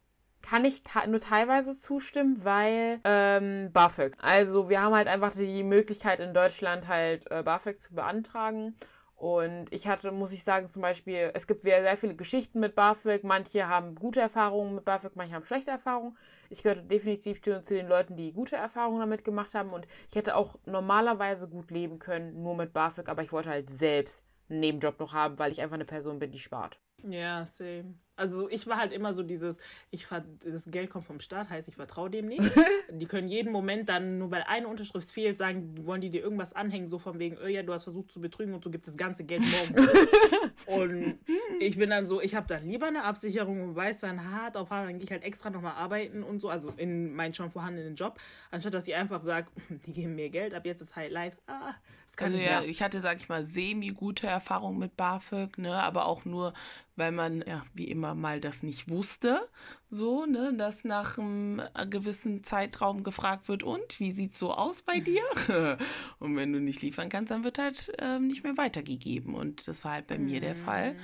Kann ich nur teilweise zustimmen, weil ähm, BAföG. Also wir haben halt einfach die Möglichkeit in Deutschland halt äh, BAföG zu beantragen. Und ich hatte, muss ich sagen, zum Beispiel, es gibt sehr, sehr viele Geschichten mit BAföG. Manche haben gute Erfahrungen mit BAföG, manche haben schlechte Erfahrungen. Ich gehörte definitiv zu den Leuten, die gute Erfahrungen damit gemacht haben. Und ich hätte auch normalerweise gut leben können, nur mit BAföG, aber ich wollte halt selbst einen Nebenjob noch haben, weil ich einfach eine Person bin, die spart. Ja, same. Also ich war halt immer so dieses, ich das Geld kommt vom Staat, heißt ich vertraue dem nicht. die können jeden Moment dann, nur weil eine Unterschrift fehlt, sagen, wollen die dir irgendwas anhängen, so von wegen, oh ja, du hast versucht zu betrügen und so gibt das ganze Geld morgen. und ich bin dann so, ich habe dann lieber eine Absicherung und weiß dann hart auf hart, dann gehe ich halt extra nochmal arbeiten und so, also in meinen schon vorhandenen Job, anstatt dass ich einfach sage, die geben mir Geld, ab jetzt ist High Life. Ah, das kann Also ich ja, ich hatte, sag ich mal, semi-gute Erfahrungen mit BAföG, ne, aber auch nur, weil man, ja, wie immer mal das nicht wusste, so, ne, dass nach einem äh, gewissen Zeitraum gefragt wird, und, wie sieht's so aus bei dir? und wenn du nicht liefern kannst, dann wird halt ähm, nicht mehr weitergegeben und das war halt bei mir der Fall.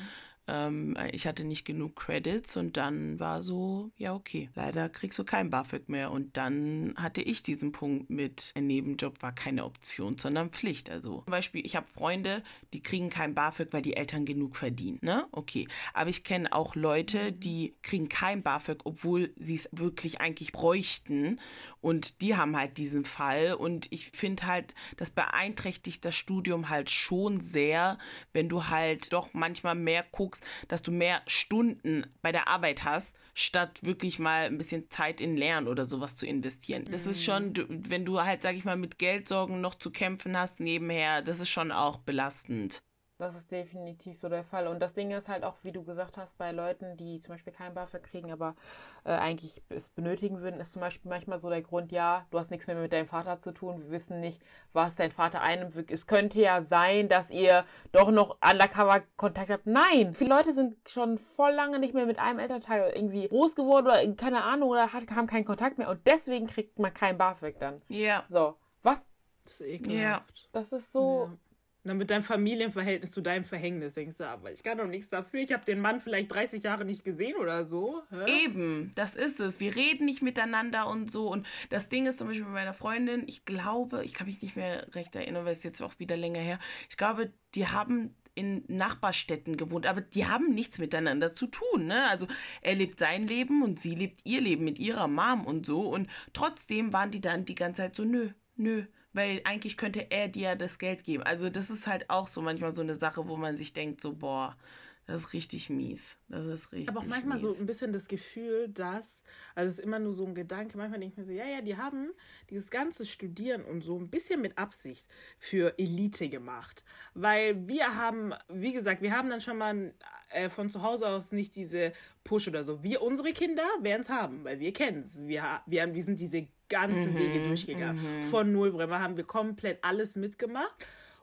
Ähm, ich hatte nicht genug Credits und dann war so, ja, okay, leider kriegst du kein BAföG mehr. Und dann hatte ich diesen Punkt mit, ein Nebenjob war keine Option, sondern Pflicht. Also zum Beispiel, ich habe Freunde, die kriegen kein BAföG, weil die Eltern genug verdienen. Ne? Okay. Aber ich kenne auch Leute, die kriegen kein BAföG, obwohl sie es wirklich eigentlich bräuchten. Und die haben halt diesen Fall. Und ich finde halt, das beeinträchtigt das Studium halt schon sehr, wenn du halt doch manchmal mehr guckst, dass du mehr Stunden bei der Arbeit hast, statt wirklich mal ein bisschen Zeit in Lernen oder sowas zu investieren. Das ist schon, wenn du halt, sag ich mal, mit Geldsorgen noch zu kämpfen hast nebenher, das ist schon auch belastend. Das ist definitiv so der Fall. Und das Ding ist halt auch, wie du gesagt hast, bei Leuten, die zum Beispiel kein BAföG kriegen, aber äh, eigentlich es benötigen würden, ist zum Beispiel manchmal so der Grund, ja, du hast nichts mehr mit deinem Vater zu tun, wir wissen nicht, was dein Vater einnimmt. Es könnte ja sein, dass ihr doch noch undercover Kontakt habt. Nein! Viele Leute sind schon voll lange nicht mehr mit einem Elternteil irgendwie groß geworden oder keine Ahnung oder hat, haben keinen Kontakt mehr und deswegen kriegt man kein BAföG dann. Ja. So, was? Das ist ekelhaft. Das ist so. Dann mit deinem Familienverhältnis zu deinem Verhängnis denkst du, aber ich kann doch nichts dafür. Ich habe den Mann vielleicht 30 Jahre nicht gesehen oder so. Hä? Eben, das ist es. Wir reden nicht miteinander und so. Und das Ding ist zum Beispiel bei meiner Freundin, ich glaube, ich kann mich nicht mehr recht erinnern, weil es jetzt auch wieder länger her. Ich glaube, die haben in Nachbarstädten gewohnt, aber die haben nichts miteinander zu tun, ne? Also er lebt sein Leben und sie lebt ihr Leben mit ihrer Mom und so. Und trotzdem waren die dann die ganze Zeit so, nö, nö. Weil eigentlich könnte er dir das Geld geben. Also das ist halt auch so manchmal so eine Sache, wo man sich denkt, so, boah, das ist richtig mies. Das ist richtig Aber auch manchmal mies. so ein bisschen das Gefühl, dass, also es ist immer nur so ein Gedanke, manchmal denke ich mir so, ja, ja, die haben dieses ganze Studieren und so ein bisschen mit Absicht für Elite gemacht. Weil wir haben, wie gesagt, wir haben dann schon mal äh, von zu Hause aus nicht diese Push oder so. Wir, unsere Kinder werden es haben, weil wir kennen es. Wir, wir, haben- wir sind diese ganzen Wege durchgegangen. Von Nullbrenner haben wir komplett alles mitgemacht.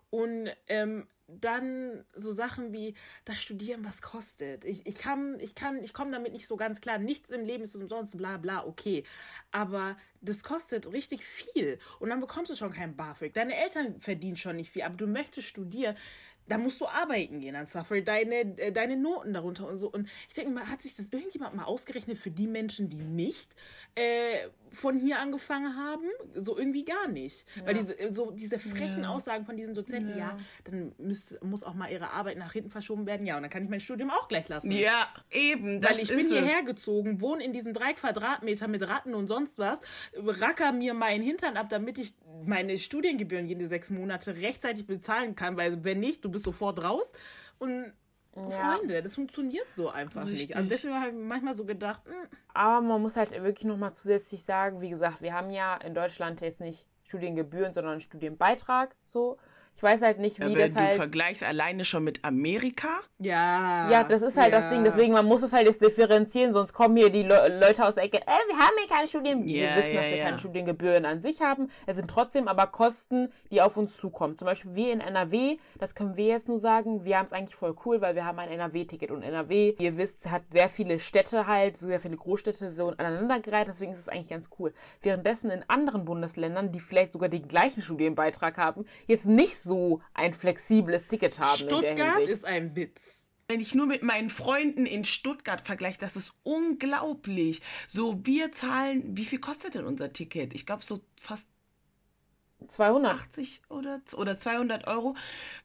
Und ähm, dann so Sachen wie das Studieren, was kostet. Ich, ich kann, ich kann, ich komme damit nicht so ganz klar. Nichts im Leben ist umsonst, bla bla, okay. Aber das kostet richtig viel. Und dann bekommst du schon kein BAföG. Deine Eltern verdienen schon nicht viel, aber du möchtest studieren. da musst du arbeiten gehen, dann suffer deine, äh, deine Noten darunter und so. Und ich denke mal, hat sich das irgendjemand mal ausgerechnet für die Menschen, die nicht äh, von hier angefangen haben? So irgendwie gar nicht. Ja. Weil diese, äh, so diese frechen ja. Aussagen von diesen Dozenten, ja, ja dann müsst, muss auch mal ihre Arbeit nach hinten verschoben werden. Ja, und dann kann ich mein Studium auch gleich lassen. Ja, eben. Weil ich bin hierher gezogen, wohne in diesen drei Quadratmetern mit Ratten und sonst was, racker mir meinen Hintern ab, damit ich meine Studiengebühren jede sechs Monate rechtzeitig bezahlen kann, weil wenn nicht, du bist sofort raus. Und ja. Freunde, das funktioniert so einfach Richtig. nicht. Also deswegen habe ich manchmal so gedacht. Mh. Hm. Aber man muss halt wirklich nochmal zusätzlich sagen, wie gesagt, wir haben ja in Deutschland jetzt nicht Studiengebühren, sondern Studienbeitrag so. Ich weiß halt nicht, wie ja, das halt. Du vergleichst alleine schon mit Amerika? Ja. Ja, das ist halt ja. das Ding. Deswegen, man muss es halt jetzt differenzieren, sonst kommen hier die Le Leute aus der Ecke, äh, wir haben hier keine Studiengebühren. Ja, wir wissen, dass wir keine Studiengebühren an sich haben. Es sind trotzdem aber Kosten, die auf uns zukommen. Zum Beispiel wir in NRW, das können wir jetzt nur sagen, wir haben es eigentlich voll cool, weil wir haben ein NRW-Ticket. Und NRW, ihr wisst, hat sehr viele Städte halt, so sehr viele Großstädte so aneinandergereiht, deswegen ist es eigentlich ganz cool. Währenddessen in anderen Bundesländern, die vielleicht sogar den gleichen Studienbeitrag haben, jetzt nicht so ein flexibles Ticket haben. Stuttgart ist ein Witz. Wenn ich nur mit meinen Freunden in Stuttgart vergleiche, das ist unglaublich. So, wir zahlen, wie viel kostet denn unser Ticket? Ich glaube, so fast 280 oder, oder 200 Euro.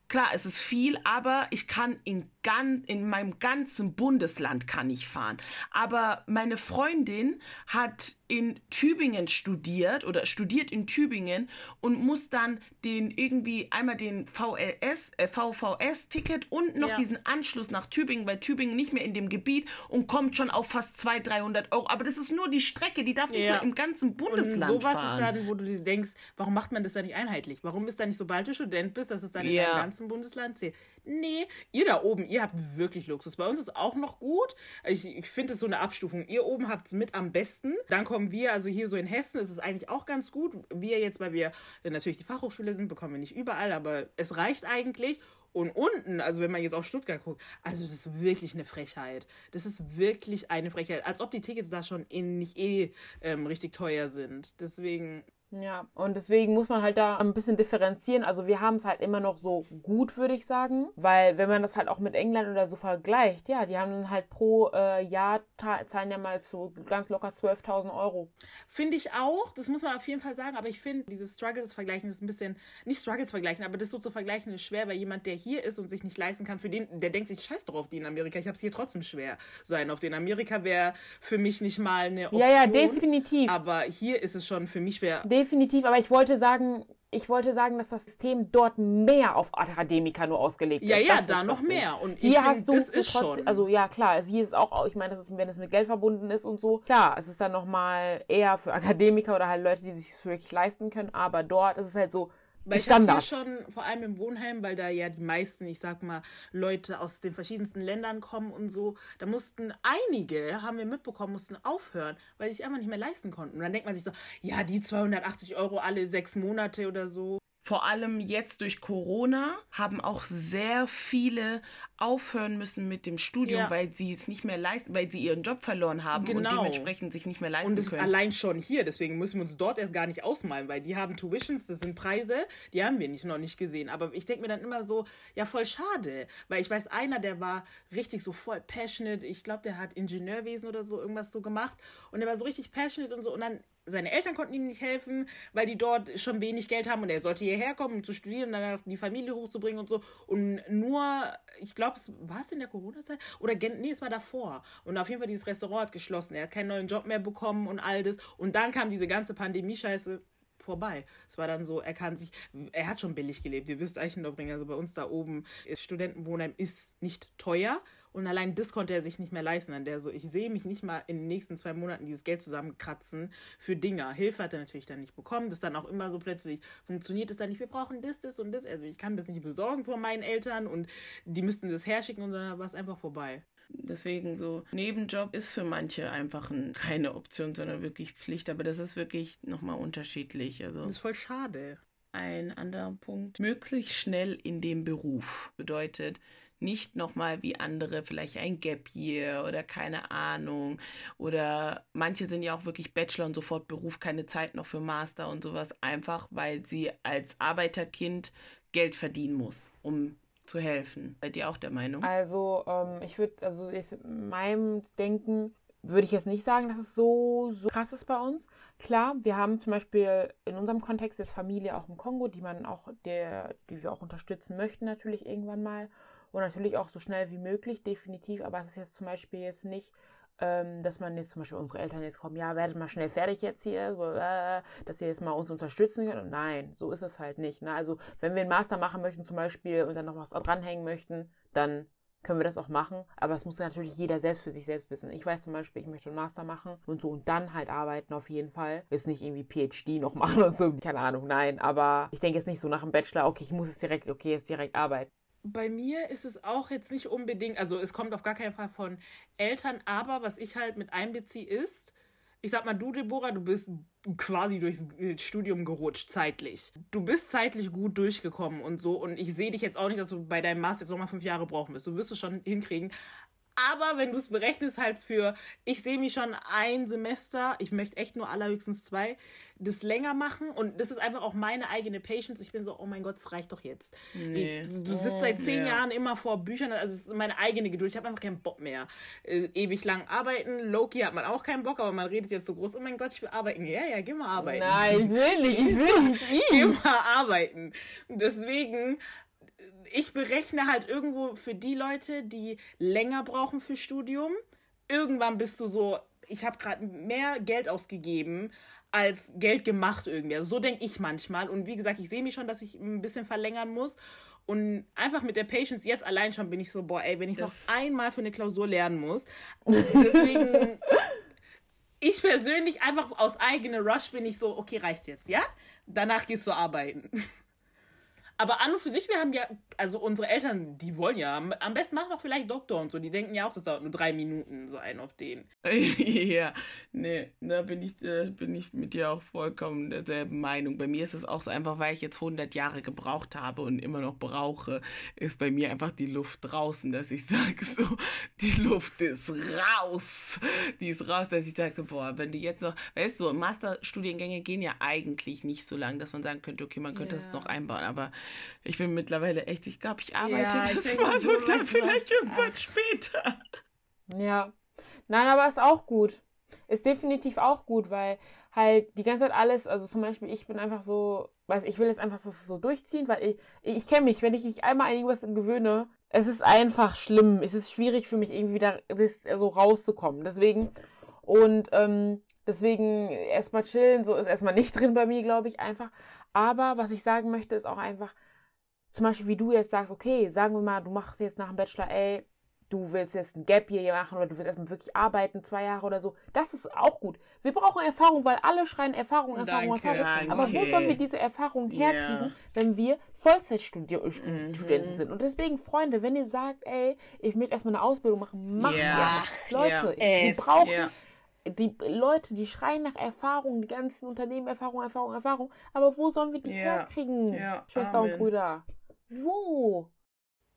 Klar, es ist viel, aber ich kann in, gan, in meinem ganzen Bundesland kann ich fahren. Aber meine Freundin hat in Tübingen studiert oder studiert in Tübingen und muss dann den irgendwie einmal den VLS, äh, VVS-Ticket und noch ja. diesen Anschluss nach Tübingen, weil Tübingen nicht mehr in dem Gebiet und kommt schon auf fast 200, 300 Euro. Aber das ist nur die Strecke, die darf nicht ja. mehr im ganzen Bundesland und sowas fahren. ist dann, wo du denkst, warum macht man das da nicht einheitlich? Warum ist da nicht, sobald du Student bist, dass es dann ja. in deinem ganzen Bundesland zählt? Nee, ihr da oben, ihr habt wirklich Luxus. Bei uns ist auch noch gut. Ich, ich finde es so eine Abstufung. Ihr oben habt es mit am besten. Dann kommen wir, also hier so in Hessen ist es eigentlich auch ganz gut. Wir jetzt, weil wir natürlich die Fachhochschule sind, bekommen wir nicht überall, aber es reicht eigentlich. Und unten, also wenn man jetzt auf Stuttgart guckt, also das ist wirklich eine Frechheit. Das ist wirklich eine Frechheit. Als ob die Tickets da schon in nicht eh ähm, richtig teuer sind. Deswegen, ja, und deswegen muss man halt da ein bisschen differenzieren. Also wir haben es halt immer noch so gut, würde ich sagen. Weil wenn man das halt auch mit England oder so vergleicht, ja, die haben dann halt pro äh, Jahr zahlen ja mal zu ganz locker 12.000 Euro. Finde ich auch, das muss man auf jeden Fall sagen. Aber ich finde, dieses Struggles vergleichen ist ein bisschen, nicht Struggles vergleichen, aber das so zu vergleichen ist schwer, weil jemand, der hier ist und sich nicht leisten kann, für den, der denkt sich, scheiß doch auf die in Amerika. Ich habe es hier trotzdem schwer sein. Auf den Amerika wäre für mich nicht mal eine Option. Ja, ja, definitiv. Aber hier ist es schon für mich schwer. Definitiv definitiv, aber ich wollte sagen, ich wollte sagen, dass das System dort mehr auf Akademiker nur ausgelegt ja, ist. Ja, ja, da noch mehr. Und hier find, hast du das ist trotzdem, schon. Also ja, klar, also hier ist auch, ich meine, das ist, wenn es mit Geld verbunden ist und so, klar, es ist dann nochmal eher für Akademiker oder halt Leute, die sich wirklich leisten können, aber dort ist es halt so, weil ich habe hier schon, vor allem im Wohnheim, weil da ja die meisten, ich sag mal, Leute aus den verschiedensten Ländern kommen und so, da mussten einige, haben wir mitbekommen, mussten aufhören, weil sie sich einfach nicht mehr leisten konnten. Und dann denkt man sich so, ja, die 280 Euro alle sechs Monate oder so vor allem jetzt durch Corona haben auch sehr viele aufhören müssen mit dem Studium, ja. weil sie es nicht mehr leisten, weil sie ihren Job verloren haben genau. und dementsprechend sich nicht mehr leisten können. Und das können. ist allein schon hier, deswegen müssen wir uns dort erst gar nicht ausmalen, weil die haben Tuitions, das sind Preise, die haben wir nicht, noch nicht gesehen. Aber ich denke mir dann immer so, ja, voll schade, weil ich weiß, einer, der war richtig so voll passionate, ich glaube, der hat Ingenieurwesen oder so irgendwas so gemacht und der war so richtig passionate und so und dann seine Eltern konnten ihm nicht helfen, weil die dort schon wenig Geld haben und er sollte hierher kommen, um zu studieren und dann die Familie hochzubringen und so. Und nur, ich glaube, es war es in der Corona-Zeit oder nee, es war davor. Und auf jeden Fall dieses Restaurant hat geschlossen. Er hat keinen neuen Job mehr bekommen und all das. Und dann kam diese ganze Pandemie-Scheiße vorbei. Es war dann so, er kann sich, er hat schon billig gelebt. Ihr wisst Eichendorfring, also bei uns da oben, Studentenwohnheim ist nicht teuer und allein das konnte er sich nicht mehr leisten. An der so, ich sehe mich nicht mal in den nächsten zwei Monaten dieses Geld zusammenkratzen für Dinger. Hilfe hat er natürlich dann nicht bekommen. Das dann auch immer so plötzlich funktioniert es dann nicht. Wir brauchen das, das und das. Also ich kann das nicht besorgen von meinen Eltern und die müssten das herschicken und dann war es einfach vorbei. Deswegen so, Nebenjob ist für manche einfach ein, keine Option, sondern wirklich Pflicht. Aber das ist wirklich nochmal unterschiedlich. Also. Das ist voll schade. Ein anderer Punkt, möglichst schnell in dem Beruf bedeutet, nicht nochmal wie andere vielleicht ein Gap Year oder keine Ahnung. Oder manche sind ja auch wirklich Bachelor und sofort Beruf, keine Zeit noch für Master und sowas, einfach weil sie als Arbeiterkind Geld verdienen muss, um zu helfen. Seid ihr auch der Meinung? Also, ähm, ich würde, also in meinem Denken würde ich jetzt nicht sagen, dass es so, so krass ist bei uns. Klar, wir haben zum Beispiel in unserem Kontext jetzt Familie auch im Kongo, die man auch, der, die wir auch unterstützen möchten, natürlich irgendwann mal. Und natürlich auch so schnell wie möglich, definitiv. Aber es ist jetzt zum Beispiel jetzt nicht, ähm, dass man jetzt zum Beispiel unsere Eltern jetzt kommen, ja, werdet mal schnell fertig jetzt hier, äh, dass ihr jetzt mal uns unterstützen könnt. Nein, so ist es halt nicht. Ne? Also wenn wir einen Master machen möchten zum Beispiel und dann noch was dranhängen möchten, dann können wir das auch machen. Aber es muss natürlich jeder selbst für sich selbst wissen. Ich weiß zum Beispiel, ich möchte einen Master machen und so und dann halt arbeiten auf jeden Fall. Ist nicht irgendwie PhD noch machen und so, keine Ahnung, nein. Aber ich denke jetzt nicht so nach dem Bachelor, okay, ich muss jetzt direkt, okay, jetzt direkt arbeiten. Bei mir ist es auch jetzt nicht unbedingt, also es kommt auf gar keinen Fall von Eltern, aber was ich halt mit einbeziehe ist, ich sag mal, du, Deborah, du bist quasi durchs Studium gerutscht, zeitlich. Du bist zeitlich gut durchgekommen und so. Und ich sehe dich jetzt auch nicht, dass du bei deinem Master jetzt nochmal fünf Jahre brauchen wirst. Du wirst es schon hinkriegen. Aber wenn du es berechnest halt für, ich sehe mich schon ein Semester, ich möchte echt nur allerhöchstens zwei, das länger machen und das ist einfach auch meine eigene Patience. Ich bin so, oh mein Gott, es reicht doch jetzt. Nee. Du sitzt seit zehn ja. Jahren immer vor Büchern, also es ist meine eigene Geduld. Ich habe einfach keinen Bock mehr. Äh, ewig lang arbeiten. Loki hat man auch keinen Bock, aber man redet jetzt so groß, oh mein Gott, ich will arbeiten. Ja, ja, geh mal arbeiten. Nein, ich will nicht, ich will nicht. geh mal arbeiten. Deswegen ich berechne halt irgendwo für die Leute, die länger brauchen für Studium. Irgendwann bist du so, ich habe gerade mehr Geld ausgegeben als Geld gemacht irgendwie. Also so denke ich manchmal. Und wie gesagt, ich sehe mich schon, dass ich ein bisschen verlängern muss. Und einfach mit der Patience jetzt allein schon bin ich so, boah, ey, wenn ich das noch einmal für eine Klausur lernen muss. Deswegen, ich persönlich einfach aus eigener Rush bin ich so, okay, reicht jetzt, ja? Danach gehst du arbeiten. Aber an und für sich, wir haben ja, also unsere Eltern, die wollen ja, am besten mach doch vielleicht Doktor und so. Die denken ja auch, das dauert nur drei Minuten, so ein auf den. ja, nee, da bin ich, äh, bin ich mit dir auch vollkommen derselben Meinung. Bei mir ist es auch so einfach, weil ich jetzt 100 Jahre gebraucht habe und immer noch brauche, ist bei mir einfach die Luft draußen, dass ich sage so, die Luft ist raus. Die ist raus, dass ich sage so, boah, wenn du jetzt noch, weißt du, Masterstudiengänge gehen ja eigentlich nicht so lang, dass man sagen könnte, okay, man könnte es yeah. noch einbauen, aber ich bin mittlerweile echt, ich glaube, ich arbeite ja, das mal und dann vielleicht irgendwann später. Ja. Nein, aber ist auch gut. Ist definitiv auch gut, weil halt die ganze Zeit alles, also zum Beispiel, ich bin einfach so, weiß ich will jetzt einfach so durchziehen, weil ich, ich kenne mich, wenn ich mich einmal an irgendwas gewöhne, es ist einfach schlimm. Es ist schwierig für mich irgendwie wieder so rauszukommen. Deswegen, und ähm, deswegen erstmal chillen, so ist erstmal nicht drin bei mir, glaube ich, einfach. Aber was ich sagen möchte, ist auch einfach, zum Beispiel wie du jetzt sagst, okay, sagen wir mal, du machst jetzt nach dem Bachelor, ey, du willst jetzt ein Gap hier machen oder du willst erstmal wirklich arbeiten, zwei Jahre oder so. Das ist auch gut. Wir brauchen Erfahrung, weil alle schreien Erfahrung, Erfahrung, danke, Erfahrung. Danke. Aber wo sollen wir diese Erfahrung herkriegen, yeah. wenn wir Vollzeitstudenten mhm. sind? Und deswegen, Freunde, wenn ihr sagt, ey, ich möchte erstmal eine Ausbildung machen, machen yeah. wir. Leute, yeah. wir brauchen die Leute, die schreien nach Erfahrung, die ganzen Unternehmen Erfahrung, Erfahrung, Erfahrung. Aber wo sollen wir die ja. herkriegen, ja. Schwester Amen. und Brüder? Wo?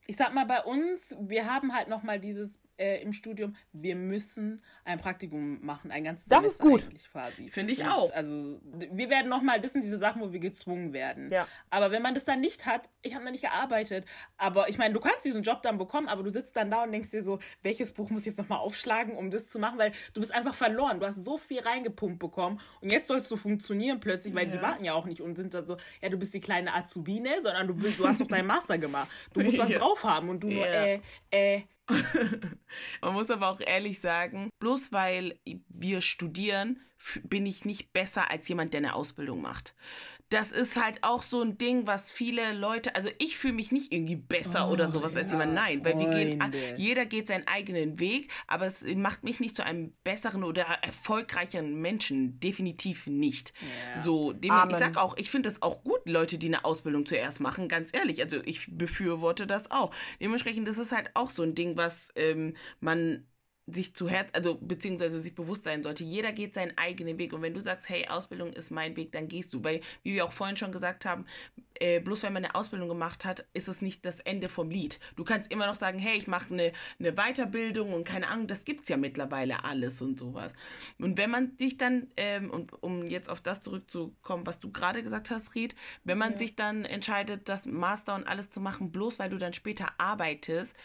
Ich sag mal, bei uns, wir haben halt nochmal dieses äh, im Studium, wir müssen ein Praktikum machen, ein ganzes das Semester ist gut. eigentlich quasi. Finde ich das, auch. Also wir werden nochmal, das sind diese Sachen, wo wir gezwungen werden. Ja. Aber wenn man das dann nicht hat, ich habe da nicht gearbeitet, aber ich meine, du kannst diesen Job dann bekommen, aber du sitzt dann da und denkst dir so, welches Buch muss ich jetzt nochmal aufschlagen, um das zu machen, weil du bist einfach verloren. Du hast so viel reingepumpt bekommen und jetzt sollst du funktionieren plötzlich, weil ja. die warten ja auch nicht und sind da so, ja, du bist die kleine Azubine, sondern du, du hast doch deinen Master gemacht. Du musst was ja. drauf haben und du nur, äh, äh, Man muss aber auch ehrlich sagen, bloß weil wir studieren, bin ich nicht besser als jemand, der eine Ausbildung macht das ist halt auch so ein Ding, was viele Leute, also ich fühle mich nicht irgendwie besser oh, oder sowas ja, als jemand. Nein, weil wir gehen, jeder geht seinen eigenen Weg, aber es macht mich nicht zu einem besseren oder erfolgreicheren Menschen. Definitiv nicht. Yeah. So, dem, ich sag auch, ich finde es auch gut, Leute, die eine Ausbildung zuerst machen, ganz ehrlich. Also ich befürworte das auch. Dementsprechend, das ist halt auch so ein Ding, was ähm, man sich zu Herz, also beziehungsweise sich bewusst sein sollte, jeder geht seinen eigenen Weg. Und wenn du sagst, hey, Ausbildung ist mein Weg, dann gehst du. Weil, wie wir auch vorhin schon gesagt haben, äh, bloß wenn man eine Ausbildung gemacht hat, ist es nicht das Ende vom Lied. Du kannst immer noch sagen, hey, ich mache eine, eine Weiterbildung und keine Ahnung, das gibt es ja mittlerweile alles und sowas. Und wenn man dich dann, ähm, und um jetzt auf das zurückzukommen, was du gerade gesagt hast, Ried, wenn man ja. sich dann entscheidet, das Master und alles zu machen, bloß weil du dann später arbeitest,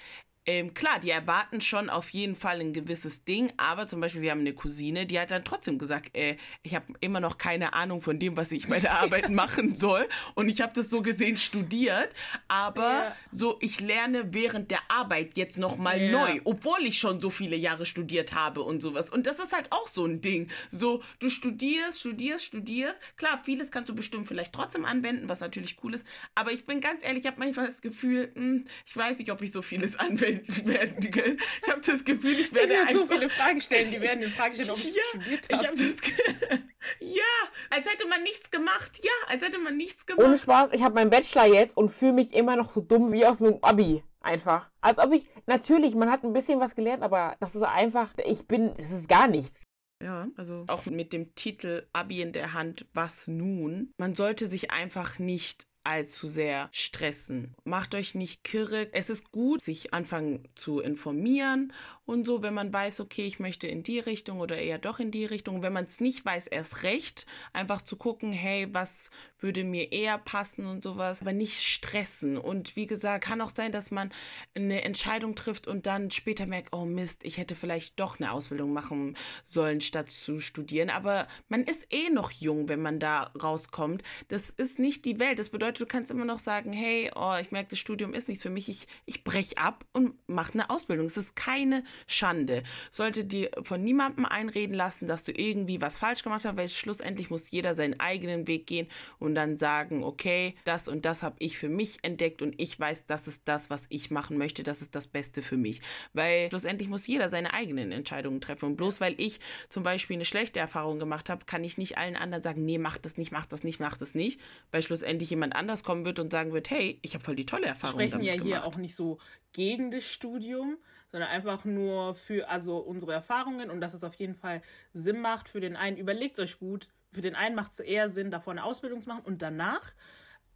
ähm, klar, die erwarten schon auf jeden Fall ein gewisses Ding, aber zum Beispiel, wir haben eine Cousine, die hat dann trotzdem gesagt, äh, ich habe immer noch keine Ahnung von dem, was ich bei der Arbeit machen soll. Und ich habe das so gesehen studiert, aber ja. so, ich lerne während der Arbeit jetzt nochmal ja. neu, obwohl ich schon so viele Jahre studiert habe und sowas. Und das ist halt auch so ein Ding. So, du studierst, studierst, studierst. Klar, vieles kannst du bestimmt vielleicht trotzdem anwenden, was natürlich cool ist. Aber ich bin ganz ehrlich, ich habe manchmal das Gefühl, mh, hm, ich weiß nicht, ob ich so vieles anwende werden können. Ich habe das Gefühl, ich werde ich so viele Fragen stellen, die werden in Frage stellen, ob ich ja, studiert habe. Ich hab das ja, als hätte man nichts gemacht. Ja, als hätte man nichts gemacht. Ohne Spaß, ich habe meinen Bachelor jetzt und fühle mich immer noch so dumm wie aus meinem Abi. Einfach. Als ob ich, natürlich, man hat ein bisschen was gelernt, aber das ist einfach, ich bin, das ist gar nichts. Ja, also auch mit dem Titel Abi in der Hand, was nun? Man sollte sich einfach nicht allzu sehr stressen. Macht euch nicht kirre. Es ist gut, sich anfangen zu informieren und so, wenn man weiß, okay, ich möchte in die Richtung oder eher doch in die Richtung. Wenn man es nicht weiß, erst recht, einfach zu gucken, hey, was würde mir eher passen und sowas, aber nicht stressen. Und wie gesagt, kann auch sein, dass man eine Entscheidung trifft und dann später merkt, oh Mist, ich hätte vielleicht doch eine Ausbildung machen sollen, statt zu studieren. Aber man ist eh noch jung, wenn man da rauskommt. Das ist nicht die Welt. Das bedeutet, du kannst immer noch sagen, hey, oh, ich merke, das Studium ist nichts für mich, ich, ich breche ab und mache eine Ausbildung. Es ist keine Schande. Sollte dir von niemandem einreden lassen, dass du irgendwie was falsch gemacht hast, weil schlussendlich muss jeder seinen eigenen Weg gehen und dann sagen, okay, das und das habe ich für mich entdeckt und ich weiß, das ist das, was ich machen möchte, das ist das Beste für mich. Weil schlussendlich muss jeder seine eigenen Entscheidungen treffen. Und bloß weil ich zum Beispiel eine schlechte Erfahrung gemacht habe, kann ich nicht allen anderen sagen, nee, mach das nicht, mach das nicht, mach das nicht, weil schlussendlich jemand anders kommen wird und sagen wird, hey, ich habe voll die tolle Erfahrung Wir sprechen ja gemacht. hier auch nicht so gegen das Studium, sondern einfach nur für also unsere Erfahrungen und dass es auf jeden Fall Sinn macht für den einen. Überlegt euch gut. Für den einen macht es eher Sinn, davor eine Ausbildung zu machen und danach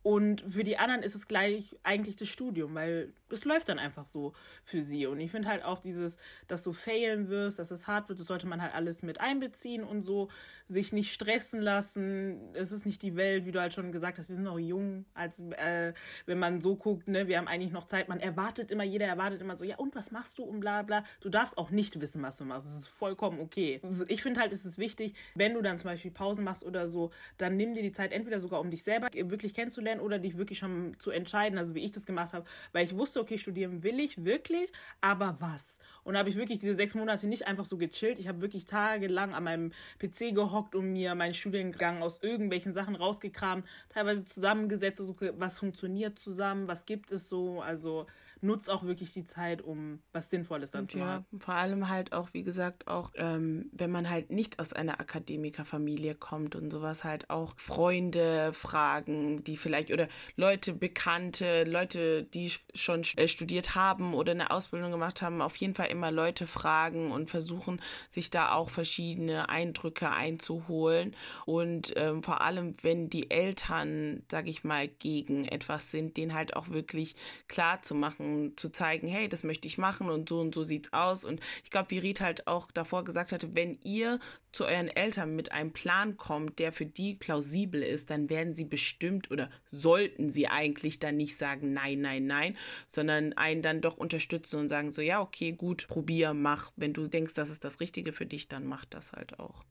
und für die anderen ist es gleich eigentlich das Studium, weil es läuft dann einfach so für sie. Und ich finde halt auch dieses, dass du failen wirst, dass es hart wird, das sollte man halt alles mit einbeziehen und so sich nicht stressen lassen. Es ist nicht die Welt, wie du halt schon gesagt hast, wir sind noch jung, als äh, wenn man so guckt, ne, wir haben eigentlich noch Zeit. Man erwartet immer, jeder erwartet immer so, ja und was machst du und bla bla. Du darfst auch nicht wissen, was du machst. Das ist vollkommen okay. Ich finde halt, es ist wichtig, wenn du dann zum Beispiel Pausen machst oder so, dann nimm dir die Zeit entweder sogar, um dich selber wirklich kennenzulernen kennenzulernen oder dich wirklich schon zu entscheiden, also wie ich das gemacht habe, weil ich wusste, okay, studieren will ich wirklich, aber was? Und habe ich wirklich diese sechs Monate nicht einfach so gechillt. Ich habe wirklich tagelang an meinem PC gehockt und mir meinen Studiengang aus irgendwelchen Sachen rausgekramt, teilweise zusammengesetzt, so, was funktioniert zusammen, was gibt es so, also nutzt auch wirklich die Zeit, um was Sinnvolles dann und zu machen. Ja, vor allem halt auch, wie gesagt, auch ähm, wenn man halt nicht aus einer Akademikerfamilie kommt und sowas halt auch Freunde fragen, die vielleicht oder Leute, Bekannte, Leute, die schon äh, studiert haben oder eine Ausbildung gemacht haben, auf jeden Fall immer Leute fragen und versuchen, sich da auch verschiedene Eindrücke einzuholen. Und ähm, vor allem, wenn die Eltern, sag ich mal, gegen etwas sind, den halt auch wirklich klar zu machen, zu zeigen, hey, das möchte ich machen und so und so sieht's aus. Und ich glaube, wie Ried halt auch davor gesagt hatte, wenn ihr zu euren Eltern mit einem Plan kommt, der für die plausibel ist, dann werden sie bestimmt oder sollten sie eigentlich dann nicht sagen, nein, nein, nein, sondern einen dann doch unterstützen und sagen so, ja, okay, gut, probier, mach. Wenn du denkst, das ist das Richtige für dich, dann mach das halt auch.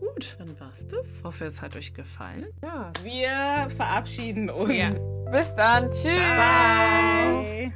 Gut, dann war's das. Ich hoffe, es hat euch gefallen. Ja. Wir verabschieden uns. Ja. Bis dann. Tschüss. Ciao. Bye.